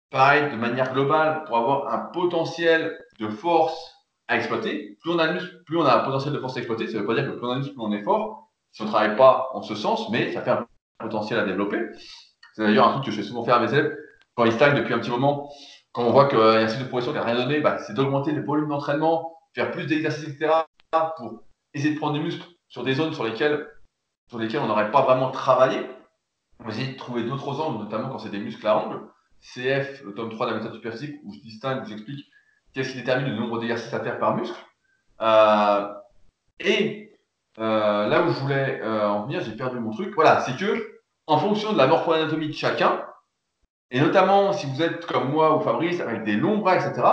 Speaker 1: pareil, de manière globale, pour avoir un potentiel de force à exploiter. Plus on a de muscle, plus on a un potentiel de force à exploiter. Ça ne veut pas dire que plus on a de muscle, plus on est fort. Si on ne travaille pas en ce sens, mais ça fait un potentiel à développer. C'est d'ailleurs un truc que je fais souvent faire à mes élèves quand ils stagnent depuis un petit moment quand on voit qu'il y a un cycle de progression qui n'a rien donné, bah, c'est d'augmenter le volume d'entraînement, faire plus d'exercices, etc., pour essayer de prendre du muscle sur des zones sur lesquelles, sur lesquelles on n'aurait pas vraiment travaillé. On va essayer de trouver d'autres angles, notamment quand c'est des muscles à angle. CF, le tome 3 de la méthode superphysique, où je distingue, où j'explique qu'est-ce qui détermine le nombre d'exercices à faire par muscle. Euh, et euh, là où je voulais euh, en venir, j'ai perdu mon truc. Voilà, c'est que en fonction de la morpho-anatomie de chacun, et notamment si vous êtes comme moi ou Fabrice avec des longs bras, etc.,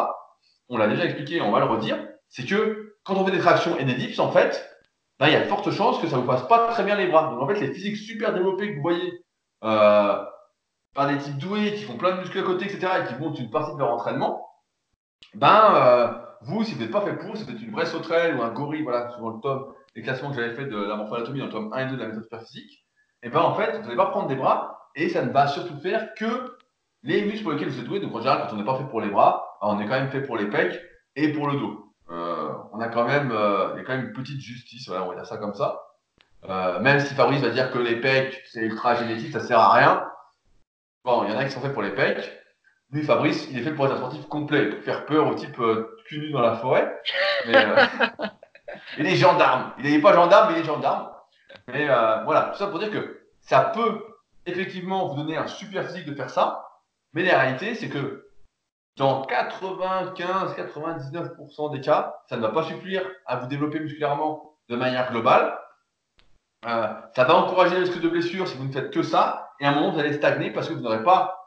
Speaker 1: on l'a déjà expliqué, on va le redire, c'est que quand on fait des tractions et des dips, en fait, ben, il y a de fortes chances que ça ne vous fasse pas très bien les bras. Donc en fait, les physiques super développés que vous voyez euh, par des types doués qui font plein de muscles à côté, etc., et qui montent une partie de leur entraînement, ben euh, vous, si vous n'êtes pas fait pour, c'est peut-être une vraie sauterelle ou un gorille, voilà, sur le tome, les classements que j'avais fait de la morphanatomie dans le tome 1 et 2 de la méthode superphysique, et ben en fait, vous n'allez pas prendre des bras, et ça ne va surtout faire que les muscles pour lesquels vous êtes doué. Donc en général, quand on n'est pas fait pour les bras, on est quand même fait pour les pecs et pour le dos. Euh, on a quand même, euh, il y a quand même une petite justice, voilà, on va dire ça comme ça. Euh, même si Fabrice va dire que les pecs, c'est ultra génétique, ça sert à rien. Bon, il y en a qui sont faits pour les pecs. Lui, Fabrice, il est fait pour être un sportif complet, pour faire peur au type cul nu dans la forêt. Mais, il est gendarme. Il n'est pas gendarme, mais il est gendarme. Mais euh, voilà, tout ça pour dire que ça peut effectivement vous donner un super physique de faire ça. Mais la réalité, c'est que dans 95-99% des cas, ça ne va pas suffire à vous développer musculairement de manière globale. Euh, ça va encourager le risque de blessure si vous ne faites que ça. Et à un moment, vous allez stagner parce que vous n'aurez pas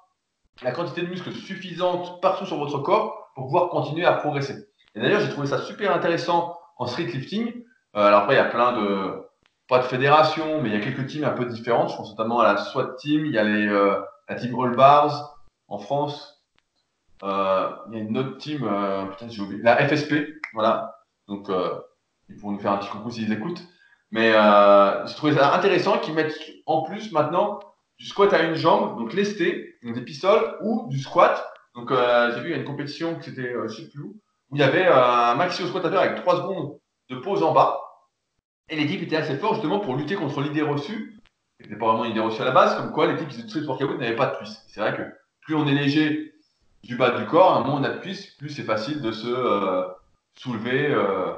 Speaker 1: la quantité de muscles suffisante partout sur votre corps pour pouvoir continuer à progresser. Et d'ailleurs, j'ai trouvé ça super intéressant en street lifting. Euh, alors après, il y a plein de, pas de fédérations, mais il y a quelques teams un peu différentes. Je pense notamment à la SWAT team, il y a les, euh, la team All Bars en France. Euh, il y a une autre team, euh, la FSP, voilà. Donc, euh, ils pourront nous faire un petit coucou s'ils écoutent. Mais j'ai trouvé ça intéressant qu'ils mettent en plus maintenant du squat à une jambe, donc lesté, donc des pistoles, ou du squat. Donc j'ai vu, il y a une compétition qui c'était, euh, je où, il y avait un maxi au squat à faire avec 3 secondes de pause en bas. Et les types étaient assez forts justement pour lutter contre l'idée reçue. C'était pas vraiment une idée reçue à la base, comme quoi les types qui faisaient street workout n'avaient pas de cuisse. C'est vrai que plus on est léger du bas du corps, moins on a de cuisse, plus c'est facile de se euh, soulever euh,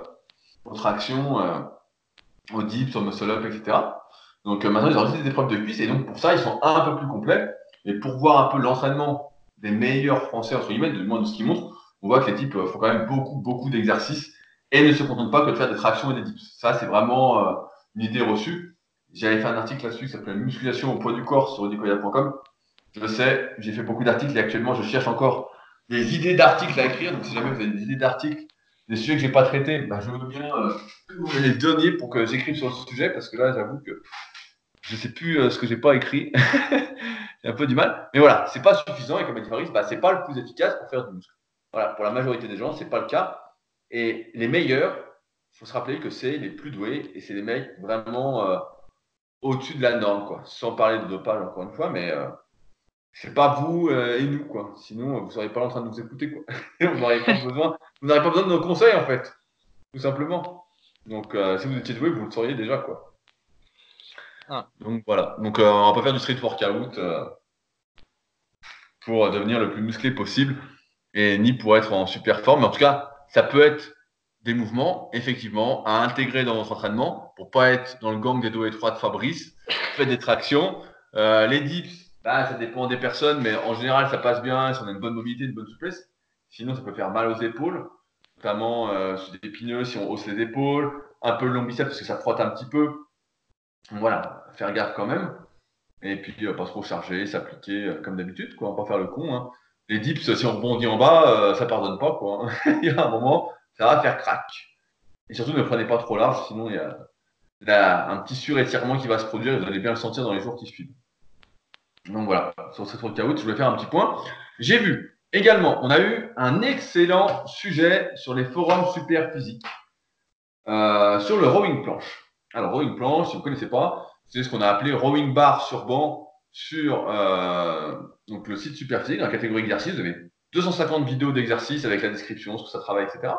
Speaker 1: aux tractions, euh, au dips, au muscle up, etc. Donc euh, maintenant, ils ont rajouté des épreuves de cuisse et donc pour ça, ils sont un peu plus complets. Et pour voir un peu l'entraînement des meilleurs Français, entre guillemets, du moins de ce qu'ils montrent, on voit que les types euh, font quand même beaucoup, beaucoup d'exercices et ne se contentent pas que de faire des tractions et des dips. Ça, c'est vraiment une idée reçue. J'avais fait un article là-dessus qui s'appelait Musculation au poids du corps sur edicoya.com. Je sais, j'ai fait beaucoup d'articles et actuellement, je cherche encore des idées d'articles à écrire. Donc, si jamais vous avez des idées d'articles, des sujets que j'ai pas traités, bah, je veux bien euh, les donner pour que j'écrive sur le sujet parce que là, j'avoue que je sais plus euh, ce que j'ai pas écrit. j'ai un peu du mal. Mais voilà, c'est pas suffisant et comme a dit Fabrice, bah, c'est pas le plus efficace pour faire du muscle. Voilà, pour la majorité des gens, c'est pas le cas. Et les meilleurs, il faut se rappeler que c'est les plus doués et c'est les mecs vraiment euh, au-dessus de la norme, quoi. Sans parler de dopage encore une fois, mais c'est pas vous euh, et nous, quoi. Sinon, vous seriez pas en train de nous écouter, quoi. vous n'auriez pas besoin, vous n'aurez pas besoin de nos conseils, en fait, tout simplement. Donc, euh, si vous étiez doué, vous le sauriez déjà, quoi.
Speaker 2: Ah.
Speaker 1: Donc voilà. Donc, euh, on va pas faire du street workout pour devenir le plus musclé possible et ni pour être en super forme. Mais en tout cas, ça peut être des mouvements, effectivement, à intégrer dans votre entraînement pour pas être dans le gang des dos étroits de Fabrice. Faites des tractions. Les dips, bah, ça dépend des personnes, mais en général, ça passe bien si on a une bonne mobilité, une bonne souplesse. Sinon, ça peut faire mal aux épaules, notamment euh, sur des épineux, si on hausse les épaules, un peu le long biceps parce que ça frotte un petit peu. Voilà, faire gaffe quand même. Et puis, euh, pas trop charger, s'appliquer euh, comme d'habitude, quoi. Pas faire le con. Hein. Les dips, si on rebondit en bas, euh, ça pardonne pas, quoi. hein. il y a un moment, ça va faire crack. Et surtout, ne prenez pas trop large, sinon il y a, il y a un petit surétirement qui va se produire et vous allez bien le sentir dans les jours qui suivent. Donc voilà, sur cette workout, je voulais faire un petit point. J'ai vu également, on a eu un excellent sujet sur les forums super physiques, euh, sur le rowing planche. Alors, rowing planche, si vous ne connaissez pas, c'est ce qu'on a appelé rowing bar sur banc sur euh, donc le site Superphysique, dans la catégorie exercice. Vous avez 250 vidéos d'exercices avec la description, ce que ça travaille, etc.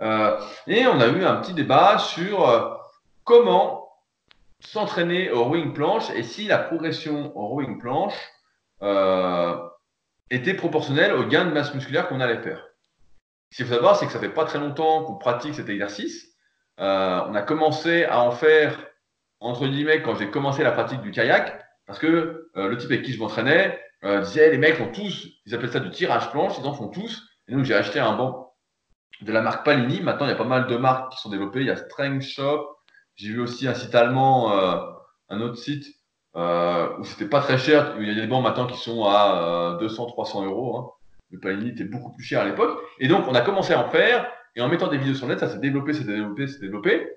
Speaker 1: Euh, et on a eu un petit débat sur comment s'entraîner au rowing planche et si la progression au rowing planche euh, était proportionnelle au gain de masse musculaire qu'on allait faire. Ce qu'il faut savoir, c'est que ça fait pas très longtemps qu'on pratique cet exercice. Euh, on a commencé à en faire, entre guillemets, quand j'ai commencé la pratique du kayak, parce que euh, le type avec qui je m'entraînais disait les mecs font tous, ils appellent ça du tirage planche, ils en font tous. Et donc j'ai acheté un banc de la marque Palini. Maintenant, il y a pas mal de marques qui sont développées. Il y a Strength Shop. J'ai vu aussi un site allemand, euh, un autre site euh, où c'était pas très cher. Il y a des bancs maintenant qui sont à 200, 300 euros. Hein. Le Panini était beaucoup plus cher à l'époque. Et donc, on a commencé à en faire. Et en mettant des vidéos sur le net, ça s'est développé, s'est développé, s'est développé.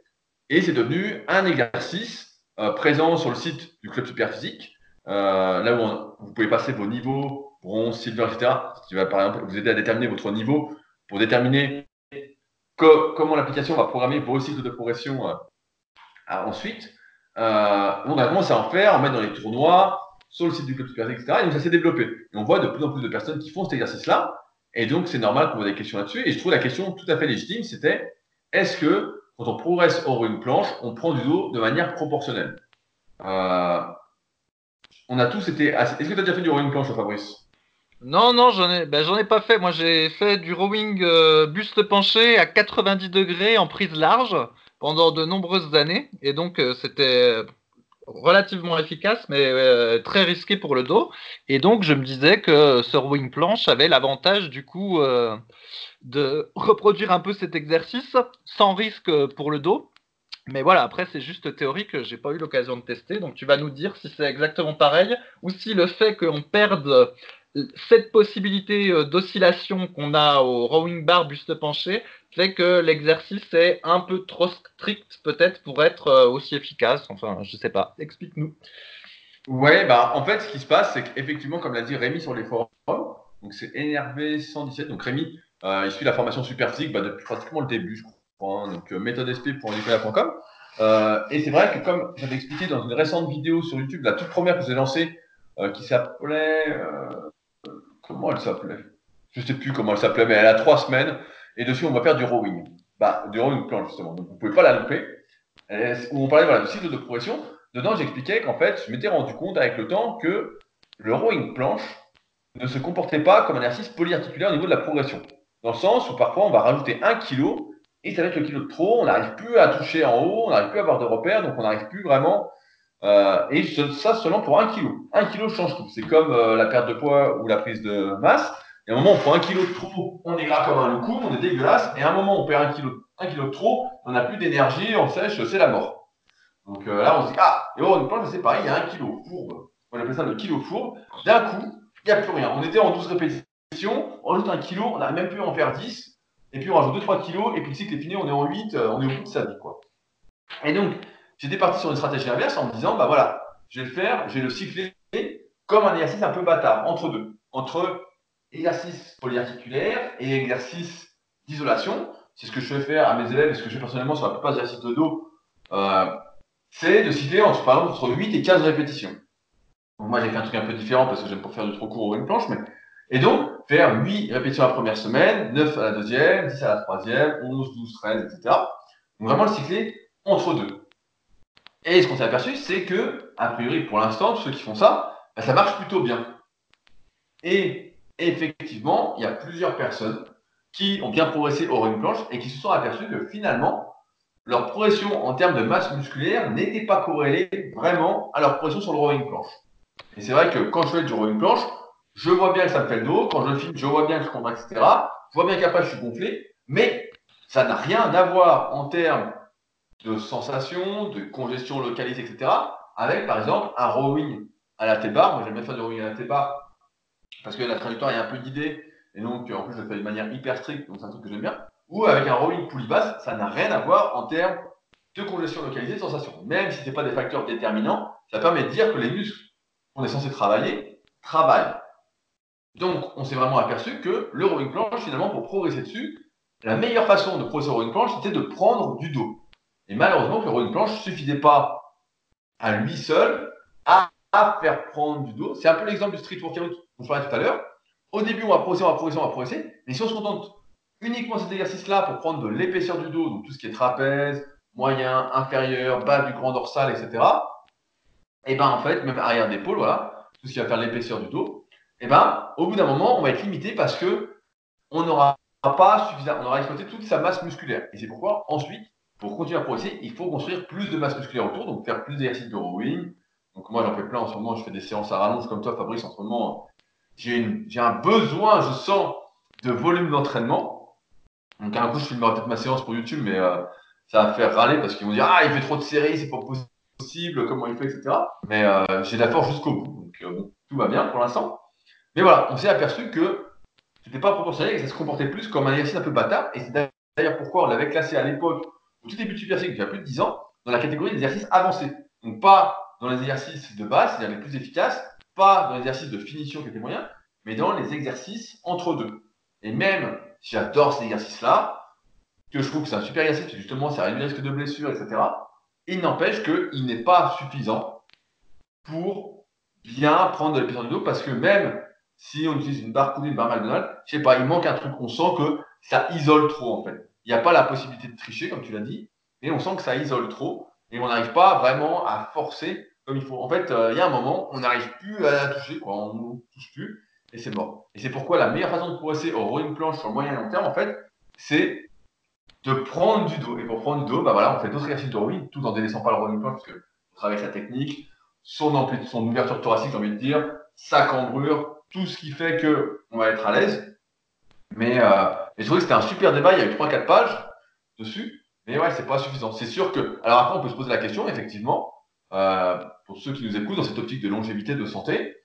Speaker 1: Et c'est devenu un exercice euh, présent sur le site du club Superphysique, euh, là où vous pouvez passer vos niveaux, bronze, silver, etc. Ce qui va par exemple vous aider à déterminer votre niveau pour déterminer comment l'application va programmer vos cycles de progression euh, ensuite. Euh, on a commencé à en faire, en mettre dans les tournois, sur le site du club Superphysique, etc. Et donc ça s'est développé. Et on voit de plus en plus de personnes qui font cet exercice-là. Et donc c'est normal qu'on voit des questions là-dessus. Et je trouve la question tout à fait légitime, c'était est-ce que quand on progresse hors une planche, on prend du dos de manière proportionnelle? Euh, On a tous été. Est-ce que tu as déjà fait du rowing planche, Fabrice?
Speaker 2: Non, non, j'en ai, ben, ai pas fait. Moi, j'ai fait du rowing euh, buste penché à 90 degrés en prise large pendant de nombreuses années. Et donc, euh, c'était relativement efficace, mais très risqué pour le dos. Et donc, je me disais que ce rowing planche avait l'avantage, du coup, de reproduire un peu cet exercice sans risque pour le dos. Mais voilà, après, c'est juste théorique, j'ai pas eu l'occasion de tester. Donc, tu vas nous dire si c'est exactement pareil ou si le fait qu'on perde cette possibilité euh, d'oscillation qu'on a au rowing bar buste penché fait que l'exercice est un peu trop strict peut-être pour être euh, aussi efficace. Enfin, je sais pas. Explique-nous.
Speaker 1: Ouais, bah en fait, ce qui se passe, c'est qu'effectivement, comme l'a dit Rémi sur les forums, donc c'est énervé 117. Donc Rémi, euh, il suit la formation super physique bah, depuis pratiquement le début, je crois. Hein, donc méthodesp.nicolas.com. Euh, et c'est vrai que comme j'avais expliqué dans une récente vidéo sur YouTube, la toute première que j'ai lancée, qui s'appelait Comment elle s'appelait? Je sais plus comment elle s'appelait, mais elle a trois semaines. Et dessus, on va faire du rowing. Bah, du rowing planche, justement. Donc, vous ne pouvez pas la louper. où on parlait voilà, du cycle de progression. Dedans, j'expliquais qu'en fait, je m'étais rendu compte avec le temps que le rowing planche ne se comportait pas comme un exercice polyarticulaire au niveau de la progression. Dans le sens où parfois, on va rajouter un kilo et ça va être le kilo de trop. On n'arrive plus à toucher en haut, on n'arrive plus à avoir de repères, donc on n'arrive plus vraiment euh, et ça seulement pour un kilo. Un kilo change tout. C'est comme euh, la perte de poids ou la prise de masse. Et à un moment, on prend un kilo de trop, on est gras comme un loukoum, on est dégueulasse. Et à un moment, on perd un kilo, un kilo de trop, on n'a plus d'énergie, on sèche, c'est la mort. Donc euh, là, on se dit, ah, et oh, une c'est pareil, il y a un kilo fourbe. On appelle ça le kilo fourbe. D'un coup, il n'y a plus rien. On était en 12 répétitions, on rajoute un kilo, on n'a même plus en faire 10. Et puis on rajoute 2-3 kilos, et puis le cycle est fini, on est en 8, on est au bout de sa vie. Quoi. Et donc, J'étais parti sur une stratégie inverse en me disant, bah voilà, je vais le faire, je vais le cycler comme un exercice un peu bâtard, entre deux. Entre exercice polyarticulaire et exercice d'isolation. C'est ce que je fais faire à mes élèves et ce que je fais personnellement sur la plupart des exercices de dos. Euh, c'est de cycler entre, entre 8 et 15 répétitions. moi, j'ai fait un truc un peu différent parce que j'aime pas faire de trop court ou une planche, mais. Et donc, faire 8 répétitions la première semaine, 9 à la deuxième, 10 à la troisième, 11, 12, 13, etc. Donc, vraiment le cycler entre deux. Et ce qu'on s'est aperçu, c'est que, a priori, pour l'instant, ceux qui font ça, bah, ça marche plutôt bien. Et effectivement, il y a plusieurs personnes qui ont bien progressé au rowing planche et qui se sont aperçus que finalement, leur progression en termes de masse musculaire n'était pas corrélée vraiment à leur progression sur le rowing planche. Et c'est vrai que quand je fais du rowing planche, je vois bien que ça me fait le dos, quand je filme, je vois bien que je contracte, etc. Je vois bien qu'après je suis gonflé, mais ça n'a rien à voir en termes de sensation, de congestion localisée, etc. Avec par exemple un rowing à la T-bar. Moi j'aime bien faire du rowing à la T-bar parce que la trajectoire est un peu guidée et donc en plus je le fais de manière hyper stricte, donc c'est un truc que j'aime bien. Ou avec un rowing poulie basse, ça n'a rien à voir en termes de congestion localisée, de sensation. Même si ce n'est pas des facteurs déterminants, ça permet de dire que les muscles qu'on est censé travailler travaillent. Donc on s'est vraiment aperçu que le rowing planche, finalement, pour progresser dessus, la meilleure façon de progresser au rowing planche, c'était de prendre du dos. Et malheureusement, le rowing planche ne suffisait pas à lui seul à, faire prendre du dos. C'est un peu l'exemple du street workout dont je parlais tout à l'heure. Au début, on va progresser, on va progresser, on va progresser. Mais si on se contente uniquement cet exercice-là pour prendre de l'épaisseur du dos, donc tout ce qui est trapèze, moyen, inférieur, bas du grand dorsal, etc. Et eh ben en fait, même arrière d'épaule, voilà, tout ce qui va faire l'épaisseur du dos, et eh ben au bout d'un moment, on va être limité parce que on n'aura pas suffisamment, on aura exploité toute sa masse musculaire. Et c'est pourquoi ensuite, pour continuer à progresser, il faut construire plus de masse musculaire autour, donc faire plus d'exercices de rowing. Donc moi, j'en fais plein en ce moment, je fais des séances à rallonge comme toi, Fabrice, en ce moment. J'ai un besoin, je sens, de volume d'entraînement. Donc un coup, je filmerai peut-être ma séance pour YouTube, mais euh, ça va faire râler parce qu'ils vont dire Ah, il fait trop de séries, c'est pas possible, comment il fait, etc. Mais euh, j'ai de la force jusqu'au bout. Donc euh, bon, tout va bien pour l'instant. Mais voilà, on s'est aperçu que c'était pas proportionnel et que ça se comportait plus comme un exercice un peu bâtard. Et c'est d'ailleurs pourquoi on l'avait classé à l'époque, au tout début du Super il y a plus de 10 ans, dans la catégorie des exercices avancés. Donc pas dans les exercices de base, c'est-à-dire les plus efficaces, pas dans les exercices de finition qui étaient moyens, mais dans les exercices entre deux. Et même si j'adore ces exercices-là, que je trouve que c'est un super exercice, justement ça réduit le risque de blessure, etc., il n'empêche qu'il n'est pas suffisant pour bien prendre de l'épaisseur du dos, parce que même si on utilise une barre coulée, une barre McDonald's, je sais pas, il manque un truc, on sent que ça isole trop en fait. Il n'y a pas la possibilité de tricher, comme tu l'as dit, mais on sent que ça isole trop et on n'arrive pas vraiment à forcer comme il faut. En fait, euh, il y a un moment, on n'arrive plus à la toucher, quoi. on ne touche plus et c'est mort. Et c'est pourquoi la meilleure façon de progresser au rowing planche sur le moyen et long terme, en fait, c'est de prendre du dos. Et pour prendre du dos, bah voilà, on fait d'autres exercices de rowing, tout en délaissant pas le rowing planche, parce que on travaille sa technique, son, son ouverture thoracique, j'ai envie de dire, sa cambrure, tout ce qui fait que on va être à l'aise. Mais euh, je trouvais que c'était un super débat, il y a eu 3-4 pages dessus. Mais ouais, c'est pas suffisant. C'est sûr que. Alors après, on peut se poser la question, effectivement, euh, pour ceux qui nous écoutent dans cette optique de longévité, de santé,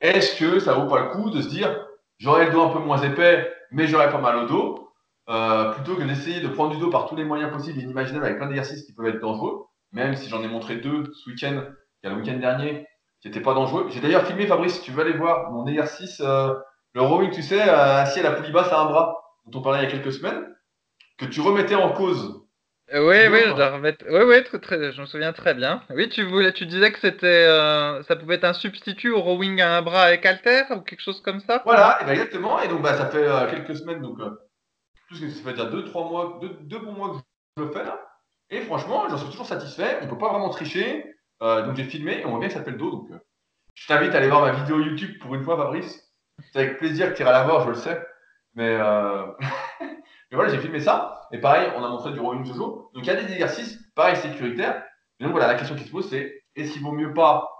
Speaker 1: est-ce que ça vaut pas le coup de se dire, j'aurai le dos un peu moins épais, mais j'aurai pas mal au dos, euh, plutôt que d'essayer de prendre du dos par tous les moyens possibles et inimaginables avec plein d'exercices qui peuvent être dangereux, même si j'en ai montré deux ce week-end, il y a le week-end dernier, qui n'étaient pas dangereux. J'ai d'ailleurs filmé, Fabrice, si tu veux aller voir mon exercice, euh, le rowing, tu sais, assis à la poulie basse à un bras, dont on parlait il y a quelques semaines, que tu remettais en cause
Speaker 2: oui, oui, je dois remettre. Oui, oui, très, très, je me souviens très bien. Oui, tu voulais, tu disais que c'était, euh, ça pouvait être un substitut au rowing à un bras avec halter ou quelque chose comme ça?
Speaker 1: Voilà, et ben exactement. Et donc, bah, ça fait euh, quelques semaines, donc euh, tout ce que ça fait dire deux, trois mois, deux, deux bons mois que je le fais là. Et franchement, j'en suis toujours satisfait. On peut pas vraiment tricher. donc j'ai filmé et on voit bien que ça fait le dos. Donc je t'invite à aller voir ma vidéo YouTube pour une fois, Fabrice. C'est avec plaisir que tu iras la voir, je le sais. Mais voilà, j'ai filmé ça. Et pareil, on a montré du rowing Jojo. Donc il y a des exercices, pareil, sécuritaires. Et donc voilà, la question qui se pose, c'est est-ce qu'il vaut mieux pas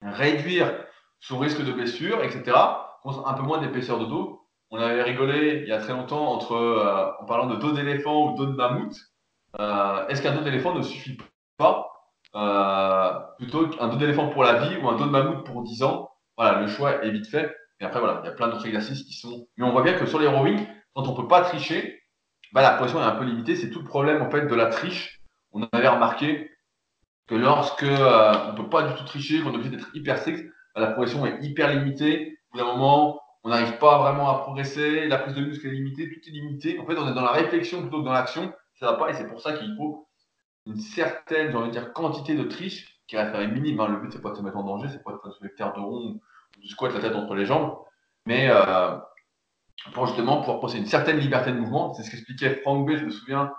Speaker 1: réduire son risque de blessure, etc., un peu moins d'épaisseur de dos? On avait rigolé il y a très longtemps euh, en parlant de dos d'éléphant ou dos de mammouth. Euh, est-ce qu'un dos d'éléphant ne suffit pas euh, plutôt qu'un dos d'éléphant pour la vie ou un dos de mammouth pour 10 ans? Voilà, le choix est vite fait. Et après, voilà, il y a plein d'autres exercices qui sont. Mais on voit bien que sur les rowing, quand on peut pas tricher, bah, la progression est un peu limitée. C'est tout le problème en fait de la triche. On avait remarqué que lorsque euh, on peut pas du tout tricher, qu'on est obligé d'être hyper strict, bah, la progression est hyper limitée. Au bout d'un moment, on n'arrive pas vraiment à progresser. La prise de muscle est limitée, tout est limité. En fait, on est dans la réflexion plutôt que dans l'action. Ça va pas et c'est pour ça qu'il faut une certaine, j'ai envie de dire, quantité de triche qui reste minime. Hein. Le but c'est pas de se mettre en danger, c'est pas de faire de rond ou de squat la tête entre les jambes, mais euh, pour justement pouvoir poser une certaine liberté de mouvement. C'est ce qu'expliquait Frank B, je me souviens,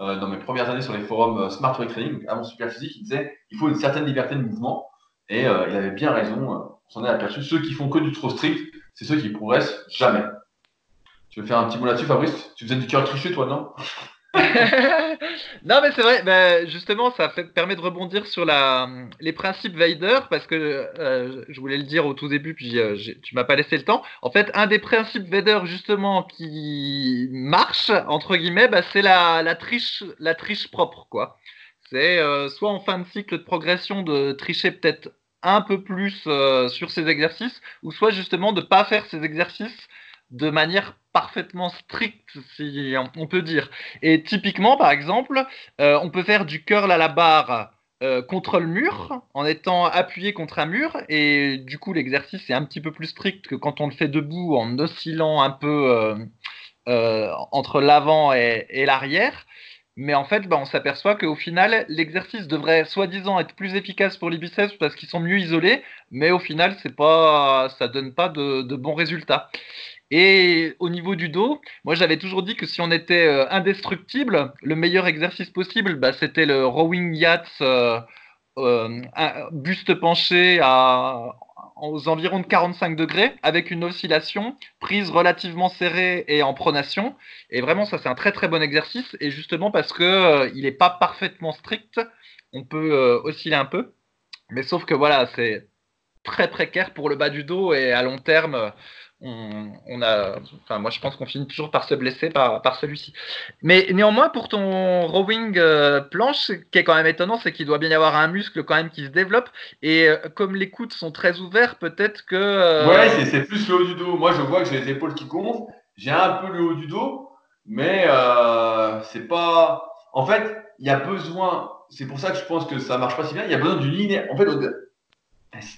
Speaker 1: euh, dans mes premières années sur les forums euh, Smart Weight Training, avant Super Physique, il disait il faut une certaine liberté de mouvement. Et euh, il avait bien raison, on s'en est aperçu. Ceux qui font que du trop strict, c'est ceux qui progressent jamais. Tu veux faire un petit mot là-dessus, Fabrice? Tu faisais du cœur triché, toi, non?
Speaker 2: non mais c'est vrai, bah, justement ça permet de rebondir sur la, les principes Vader parce que euh, je voulais le dire au tout début puis euh, tu m'as pas laissé le temps. En fait un des principes Vader justement qui marche entre guillemets bah, c'est la, la, triche la triche propre quoi. C'est euh, soit en fin de cycle de progression de tricher peut-être un peu plus sur ces exercices ou soit justement de pas faire ces exercices de manière parfaitement stricte, si on peut dire. Et typiquement, par exemple, euh, on peut faire du curl à la barre euh, contre le mur, en étant appuyé contre un mur, et du coup, l'exercice est un petit peu plus strict que quand on le fait debout, en oscillant un peu euh, entre l'avant et, l'arrière. Mais en fait, bah, on s'aperçoit qu'au final, l'exercice devrait soi-disant être plus efficace pour les biceps parce qu'ils sont mieux isolés, mais au final, c'est pas, ça donne pas de bons résultats. Et au niveau du dos, moi j'avais toujours dit que si on était euh, indestructible, le meilleur exercice possible, bah, c'était le rowing yachts, euh, euh, buste penché à, aux environs de 45 degrés, avec une oscillation, prise relativement serrée et en pronation. Et vraiment, ça c'est un très très bon exercice. Et justement parce que il n'est pas parfaitement strict, on peut osciller un peu. Mais sauf que voilà, c'est très précaire pour le bas du dos et à long terme on, a, enfin, moi, je pense qu'on finit toujours par se blesser par, par celui-ci. Mais néanmoins, pour ton rowing euh, planche, ce qui est quand même étonnant, c'est qu'il doit bien y avoir un muscle quand même qui se développe. Et euh, comme les coudes sont très ouverts, peut-être que. Euh,
Speaker 1: ouais, c'est plus le haut du dos. Moi, je vois que j'ai les épaules qui gonflent. J'ai un peu le haut du dos, mais c'est pas. En fait, il y a besoin. C'est pour ça que je pense que ça marche pas si bien. Il y a besoin d'une ligne. En fait,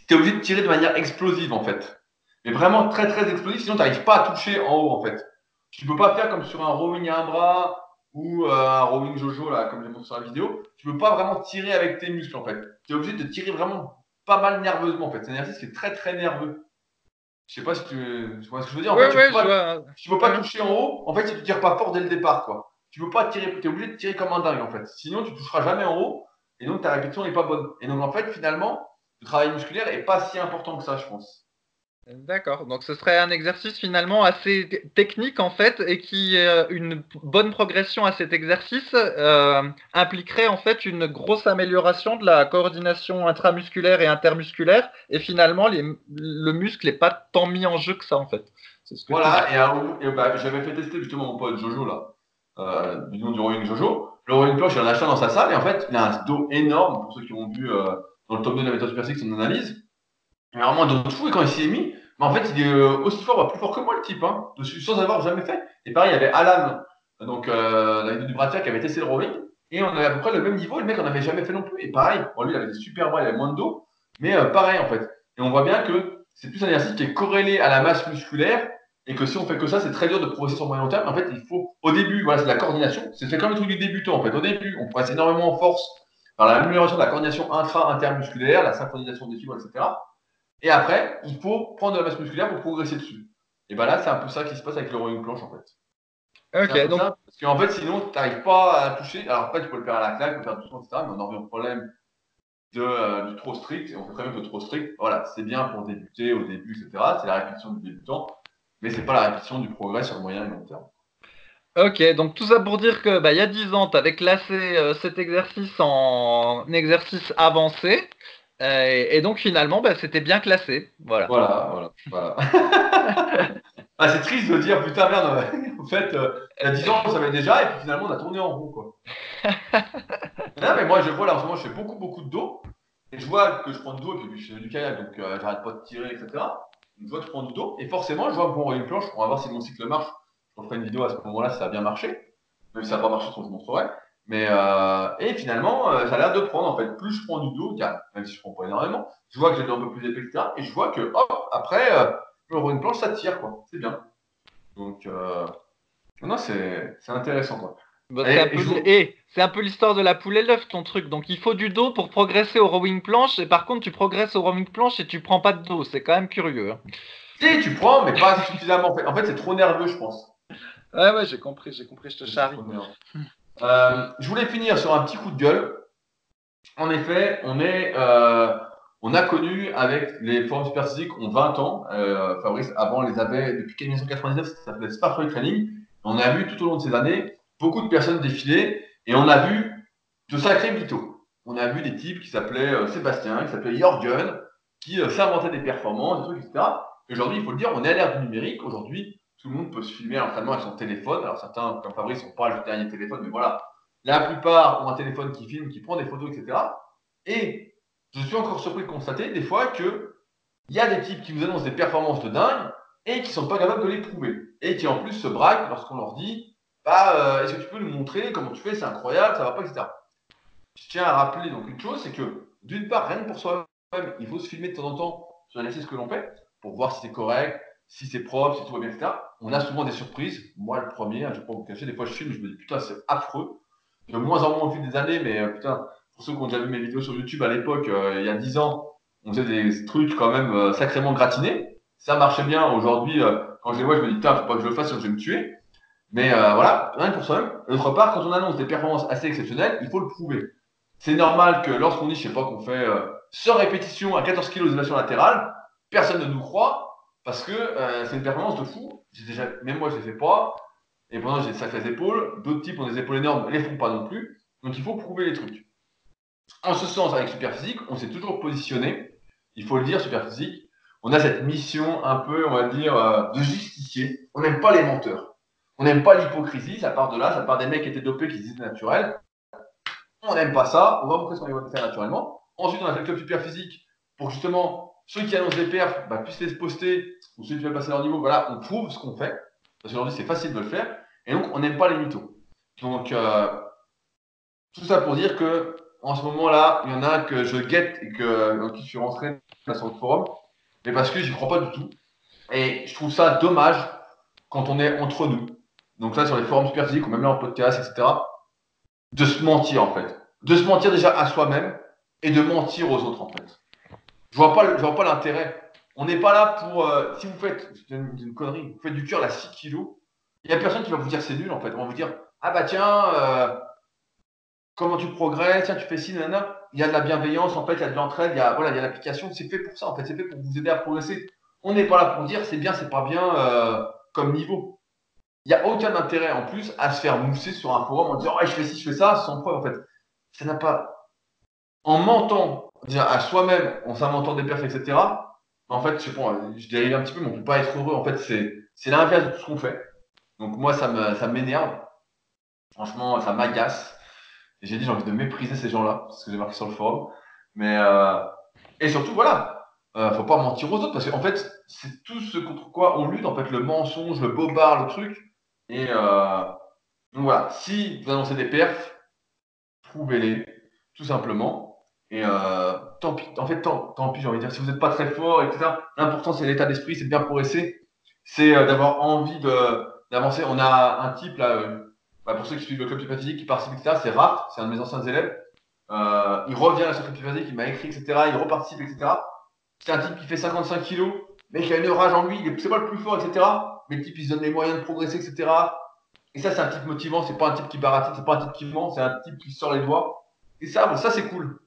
Speaker 1: tu es obligé de tirer de manière explosive, en fait mais vraiment très très explosif, sinon tu n'arrives pas à toucher en haut en fait. Tu peux pas faire comme sur un rowing à un bras ou euh, un rowing jojo là, comme j'ai montré sur la vidéo. Tu peux pas vraiment tirer avec tes muscles en fait. Tu es obligé de tirer vraiment pas mal nerveusement en fait. C'est un exercice qui est très très nerveux. Je sais pas si tu, vois ce que je veux dire. En fait, tu, peux pas, peux pas toucher en haut. En fait, si tu tires pas fort dès le départ quoi. Tu peux pas tirer, tu es obligé de tirer comme un dingue en fait. Sinon, tu toucheras jamais en haut et donc ta répétition n'est pas bonne. Et donc en fait, finalement, le travail musculaire est pas si important que ça, je pense.
Speaker 2: D'accord. Donc ce serait un exercice finalement assez technique en fait et qui euh, une bonne progression à cet exercice euh, impliquerait en fait une grosse amélioration de la coordination intramusculaire et intermusculaire et finalement le muscle n'est pas tant mis en jeu que ça en fait.
Speaker 1: voilà. Et, bah, j'avais fait tester justement mon pote Jojo là, euh, du nom du rowing Jojo. Le rowing cloche, il en a acheté dans sa salle et en fait il a un dos énorme pour ceux qui ont vu dans le top 2 de la méthode Super son analyse. Mais vraiment un dos de fou et quand il s'y est mis mais en fait, il est euh, aussi fort, bah, plus fort que moi, le type, hein, dessus, sans avoir jamais fait. Et pareil, il y avait Alan, donc euh, la vidéo du Bratia, qui avait testé le rowing. Et on avait à peu près le même niveau, le mec, on n'avait jamais fait non plus. Et pareil, bon, lui, il avait des super bras, il avait moins de dos. Mais euh, pareil, en fait. Et on voit bien que c'est plus un exercice qui est corrélé à la masse musculaire. Et que si on fait que ça, c'est très dur de progresser sur moyen terme. En fait, il faut, au début, voilà, c'est la coordination. C'est comme le truc du débutant, en fait. Au début, on progresse énormément en force par l'amélioration de la coordination intra-intermusculaire, la synchronisation des fibres, etc. Et après, il faut prendre de la masse musculaire pour progresser dessus. Et ben là, c'est un peu ça qui se passe avec le rowing planche en fait.
Speaker 2: Ok, donc.
Speaker 1: parce qu'en fait, sinon, tu n'arrives pas à toucher. Alors après, tu peux le faire à la claque, tu peux le faire doucement, etc. Mais on en revient au problème de, euh, du trop strict. Et on fait très bien que trop strict. Voilà, c'est bien pour débuter au début, etc. C'est la répétition du débutant. Mais c'est pas la répétition du progrès sur le moyen et long terme.
Speaker 2: Ok, donc tout ça pour dire que bah, il y a 10 ans, tu avais classé euh, cet exercice en exercice avancé. Euh, et donc finalement, bah, c'était bien classé. Voilà.
Speaker 1: Voilà, voilà. ah, c'est triste de dire, putain, merde, en fait, euh, il y a 10 ans, on savait déjà, et puis finalement, on a tourné en rond, quoi. non, mais moi, je vois là, en ce moment, je fais beaucoup, beaucoup de dos, et je vois que je prends du dos, et puis je fais du kayak, donc euh, j'arrête pas de tirer, etc. Donc, je vois que je prends du dos, et forcément, je vois pour une planche, on va voir si mon cycle marche. Je ferai une vidéo à ce moment-là si ça a bien marché. Même si ça n'a pas marché, je vous montrerai. Mais euh, et finalement, euh, ça a l'air de prendre en fait. Plus je prends du dos, même si je prends pas énormément, je vois que j'ai un peu plus épais, etc. Et je vois que hop, après, euh, une planche, ça tire quoi. C'est bien. Donc euh, non, c'est intéressant quoi.
Speaker 2: Bah, c'est un, peu l'histoire de la poule et l'œuf ton truc. Donc il faut du dos pour progresser au rowing planche. Et par contre, tu progresses au rowing planche et tu prends pas de dos. C'est quand même curieux. Hein.
Speaker 1: Si, tu prends, mais pas suffisamment. En fait, c'est trop nerveux, je pense.
Speaker 2: Ouais, ouais, j'ai compris, j'ai compris, je te charrie.
Speaker 1: Euh, je voulais finir sur un petit coup de gueule. En effet, on euh, a connu avec les forums superphysiques ont 20 ans. Euh, Fabrice, avant les avait depuis 1999, ça s'appelait Sparkle Training. On a vu tout au long de ces années beaucoup de personnes défiler et on a vu de sacrés mythos. On a vu des types qui s'appelaient Sébastien, qui s'appelaient Jorgen, qui s'inventaient des performances, des trucs, etc. Aujourd'hui, il faut le dire, on est à l'ère du numérique. Aujourd'hui, tout le monde peut se filmer à l'entraînement avec son téléphone. Alors certains, comme Fabrice, n'ont pas le dernier téléphone, mais voilà. La plupart ont un téléphone qui filme, qui prend des photos, etc. Et je suis encore surpris de constater des fois que il y a des types qui nous annoncent des performances de dingue et qui sont pas capables de les prouver. Et qui en plus se braquent lorsqu'on leur dit bah, euh, est-ce que tu peux nous montrer comment tu fais, c'est incroyable, ça va pas, etc. Je tiens à rappeler donc une chose, c'est que d'une part, rien que pour soi-même, il faut se filmer de temps en temps sur l'exercice que l'on fait pour voir si c'est correct, si c'est propre, si tout va bien, etc. On a souvent des surprises. Moi, le premier, hein, je ne vais pas vous cacher, des fois je filme, je me dis putain, c'est affreux. De moins en moins au fil des années, mais euh, putain, pour ceux qui ont déjà vu mes vidéos sur YouTube à l'époque, euh, il y a 10 ans, on faisait des trucs quand même euh, sacrément gratinés. Ça marchait bien. Aujourd'hui, quand je les vois, je me dis putain, faut pas que je le fasse, sinon je vais me tuer. Mais voilà, rien pour soi-même. D'autre part, quand on annonce des performances assez exceptionnelles, il faut le prouver. C'est normal que lorsqu'on dit, je sais pas, qu'on fait 100 répétitions à 14 kg d'élévation latérale, personne ne nous croit parce que euh, c'est une performance de fou. Déjà, même moi, je ne les fais pas. Et pendant, j'ai des sacrées épaules. D'autres types ont des épaules énormes, ne les font pas non plus. Donc, il faut prouver les trucs. En ce sens, avec Superphysique, on s'est toujours positionné, il faut le dire, Superphysique, on a cette mission un peu, on va dire, euh, de justicier. On n'aime pas les menteurs. On n'aime pas l'hypocrisie, ça part de là, ça part des mecs qui étaient dopés, qui disaient naturel. On n'aime pas ça, on va montrer ce qu'on faire naturellement. Ensuite, on a fait le club super physique pour justement ceux qui annoncent des perfs bah, puissent les poster, ou ceux qui veulent passer leur niveau, voilà, on prouve ce qu'on fait. Parce qu'aujourd'hui, c'est facile de le faire. Et donc, on n'aime pas les mythos. Donc, euh, tout ça pour dire que en ce moment-là, il y en a que je guette et que, dans qui je suis rentré sur le forum, mais parce que j'y crois pas du tout. Et je trouve ça dommage quand on est entre nous. Donc là, sur les forums super physiques ou même là en podcast, etc., de se mentir en fait. De se mentir déjà à soi-même et de mentir aux autres en fait. Je vois pas, je vois pas l'intérêt. On n'est pas là pour. Euh, si vous faites une, une, connerie, vous faites du cœur à 6 kilos, il n'y a personne qui va vous dire c'est nul en fait. On va vous dire ah bah tiens, euh, comment tu progresses, tiens tu fais ci, nanana. Il y a de la bienveillance en fait, il y a de l'entraide, il y a voilà, il l'application. C'est fait pour ça en fait, c'est fait pour vous aider à progresser. On n'est pas là pour dire c'est bien, c'est pas bien euh, comme niveau. Il n'y a aucun intérêt en plus à se faire mousser sur un forum en disant ouais je fais ci, je fais ça, sans preuve en fait. Ça n'a pas. En mentant déjà à soi-même, en s'inventant des perfs, etc. En fait, je pas, je dérive un petit peu, mais on peut pas être heureux. En fait, c'est l'inverse de ce qu'on fait. Donc moi, ça m'énerve. Franchement, ça m'agace. J'ai dit, j'ai envie de mépriser ces gens-là, ce que j'ai marqué sur le forum. Mais euh, et surtout, voilà, euh, faut pas mentir aux autres parce qu'en fait, c'est tout ce contre quoi on lutte. En fait, le mensonge, le bobard, le truc. Et euh, donc voilà, si vous annoncez des perfs, prouvez-les, tout simplement. Et euh, tant pis, en fait, tant, tant pis, j'ai envie de dire, si vous n'êtes pas très fort, etc. L'important, c'est l'état d'esprit, c'est de bien progresser, c'est euh, d'avoir envie de d'avancer. On a un type là, euh, bah, pour ceux qui suivent le club physique, qui participe, etc. C'est Raph, c'est un de mes anciens élèves. Euh, il revient à ce club physique, il m'a écrit, etc. Il reparticipe, etc. C'est un type qui fait 55 kilos, mais qui a une rage en lui. C'est pas le plus fort, etc. Mais le type, il se donne les moyens de progresser, etc. Et ça, c'est un type motivant. C'est pas un type qui baratine, c'est pas un type qui ment, c'est un type qui sort les doigts. Et ça, bon, ça c'est cool.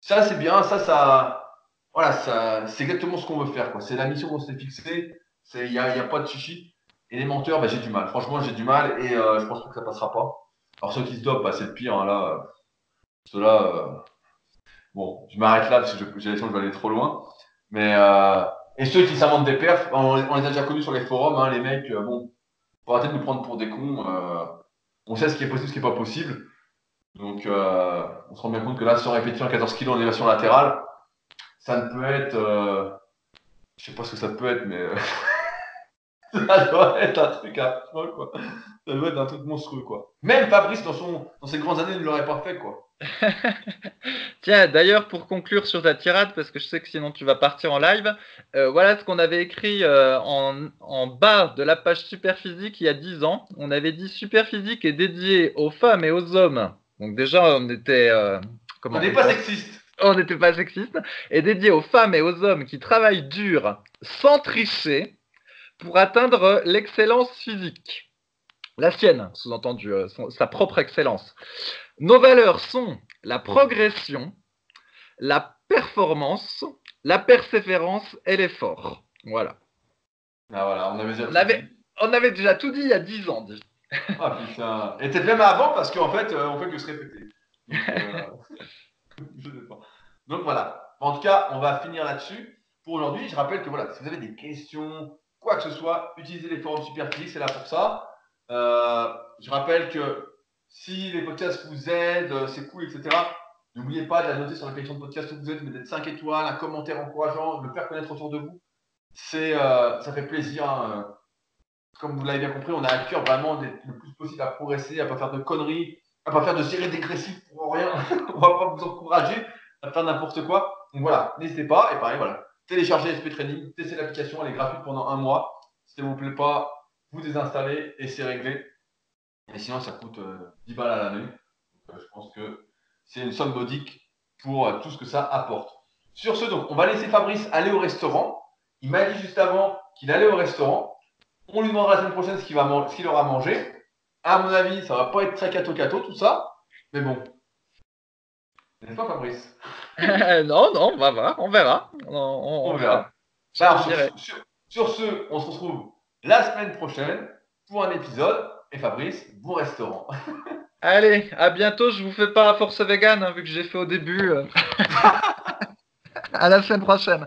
Speaker 1: Ça, c'est bien. Ça, ça, voilà, ça, c'est exactement ce qu'on veut faire. Quoi. C'est la mission qu'on s'est fixée. Il n'y a, y a, pas de chichi. Et les menteurs, bah, j'ai du mal. Franchement, j'ai du mal et euh, je pense que ça passera pas. Alors ceux qui se dopent, bah, c'est le pire. Hein, là, ceux-là, euh... bon, je m'arrête là parce que j'ai l'impression que je vais aller trop loin. Mais euh... et ceux qui s'inventent des perfs, on, les a déjà connus sur les forums. Hein, les mecs, euh, bon, faut arrêter de nous prendre pour des cons. Euh, on sait ce qui est possible, ce qui est pas possible. Donc, euh, on se rend bien compte que là, sans répétition à 14 kg en élévation latérale, ça ne peut être. Euh, je sais pas ce que ça peut être, mais. Euh, ça doit être un truc affreux, quoi. Ça doit être un truc monstrueux, quoi. Même Fabrice, dans, son, dans ses grandes années, ne l'aurait pas fait, quoi.
Speaker 2: Tiens, d'ailleurs, pour conclure sur ta tirade, parce que je sais que sinon tu vas partir en live, euh, voilà ce qu'on avait écrit en, en, bas de la page Superphysique il y a 10 ans. On avait dit Superphysique est dédié aux femmes et aux hommes. Donc déjà, on était... Euh,
Speaker 1: comment on n'est pas sexiste.
Speaker 2: On n'était pas sexiste. Et dédié aux femmes et aux hommes qui travaillent dur, sans tricher, pour atteindre l'excellence physique. La sienne, sous-entendu, euh, sa propre excellence. Nos valeurs sont la progression, la performance, la persévérance et l'effort. Voilà.
Speaker 1: Ah voilà, on avait déjà
Speaker 2: on avait, on avait déjà tout dit il y a 10 ans. Dit.
Speaker 1: Ah putain. Et peut-être même avant parce qu'en fait, euh, on fait que se répéter. Donc, euh... je sais pas. Donc voilà. En tout cas, on va finir là-dessus. Pour aujourd'hui, je rappelle que voilà, si vous avez des questions, quoi que ce soit, utilisez les forums Superphysique, c'est là pour ça. Euh, je rappelle que si les podcasts vous aident, c'est cool, etc. N'oubliez pas de la noter sur l'application de podcast où vous êtes, d'être 5 étoiles, un commentaire encourageant, le faire connaître autour de vous. C'est, euh, ça fait plaisir. Hein. Comme vous l'avez bien compris, on a à cœur vraiment d'être le plus possible à progresser, à pas faire de conneries, à pas faire de séries dégressives pour rien. on va pas vous encourager à faire n'importe quoi. Donc voilà, n'hésitez pas. Et pareil, voilà, téléchargez SP Training, testez l'application, elle est gratuite pendant un mois. Si ça vous plaît pas, vous désinstallez et c'est réglé. Et sinon, ça coûte euh, 10 balles à l'année. Euh, je pense que c'est une somme modique pour euh, tout ce que ça apporte. Sur ce, donc, on va laisser Fabrice aller au restaurant. Il m'a dit juste avant qu'il allait au restaurant. On lui demandera la semaine prochaine ce qu'il qu qu aura mangé. À mon avis, ça va pas être très cato-cato tout ça. Mais bon. N'est-ce pas, Fabrice?
Speaker 2: Non, non, on va voir. On verra. On,
Speaker 1: on, on verra. Alors, sur, sur, sur ce, on se retrouve la semaine prochaine pour un épisode. Et Fabrice, bon restaurant.
Speaker 2: Allez, à bientôt. Je vous fais pas force vegan, hein, vu que j'ai fait au début. à la semaine prochaine.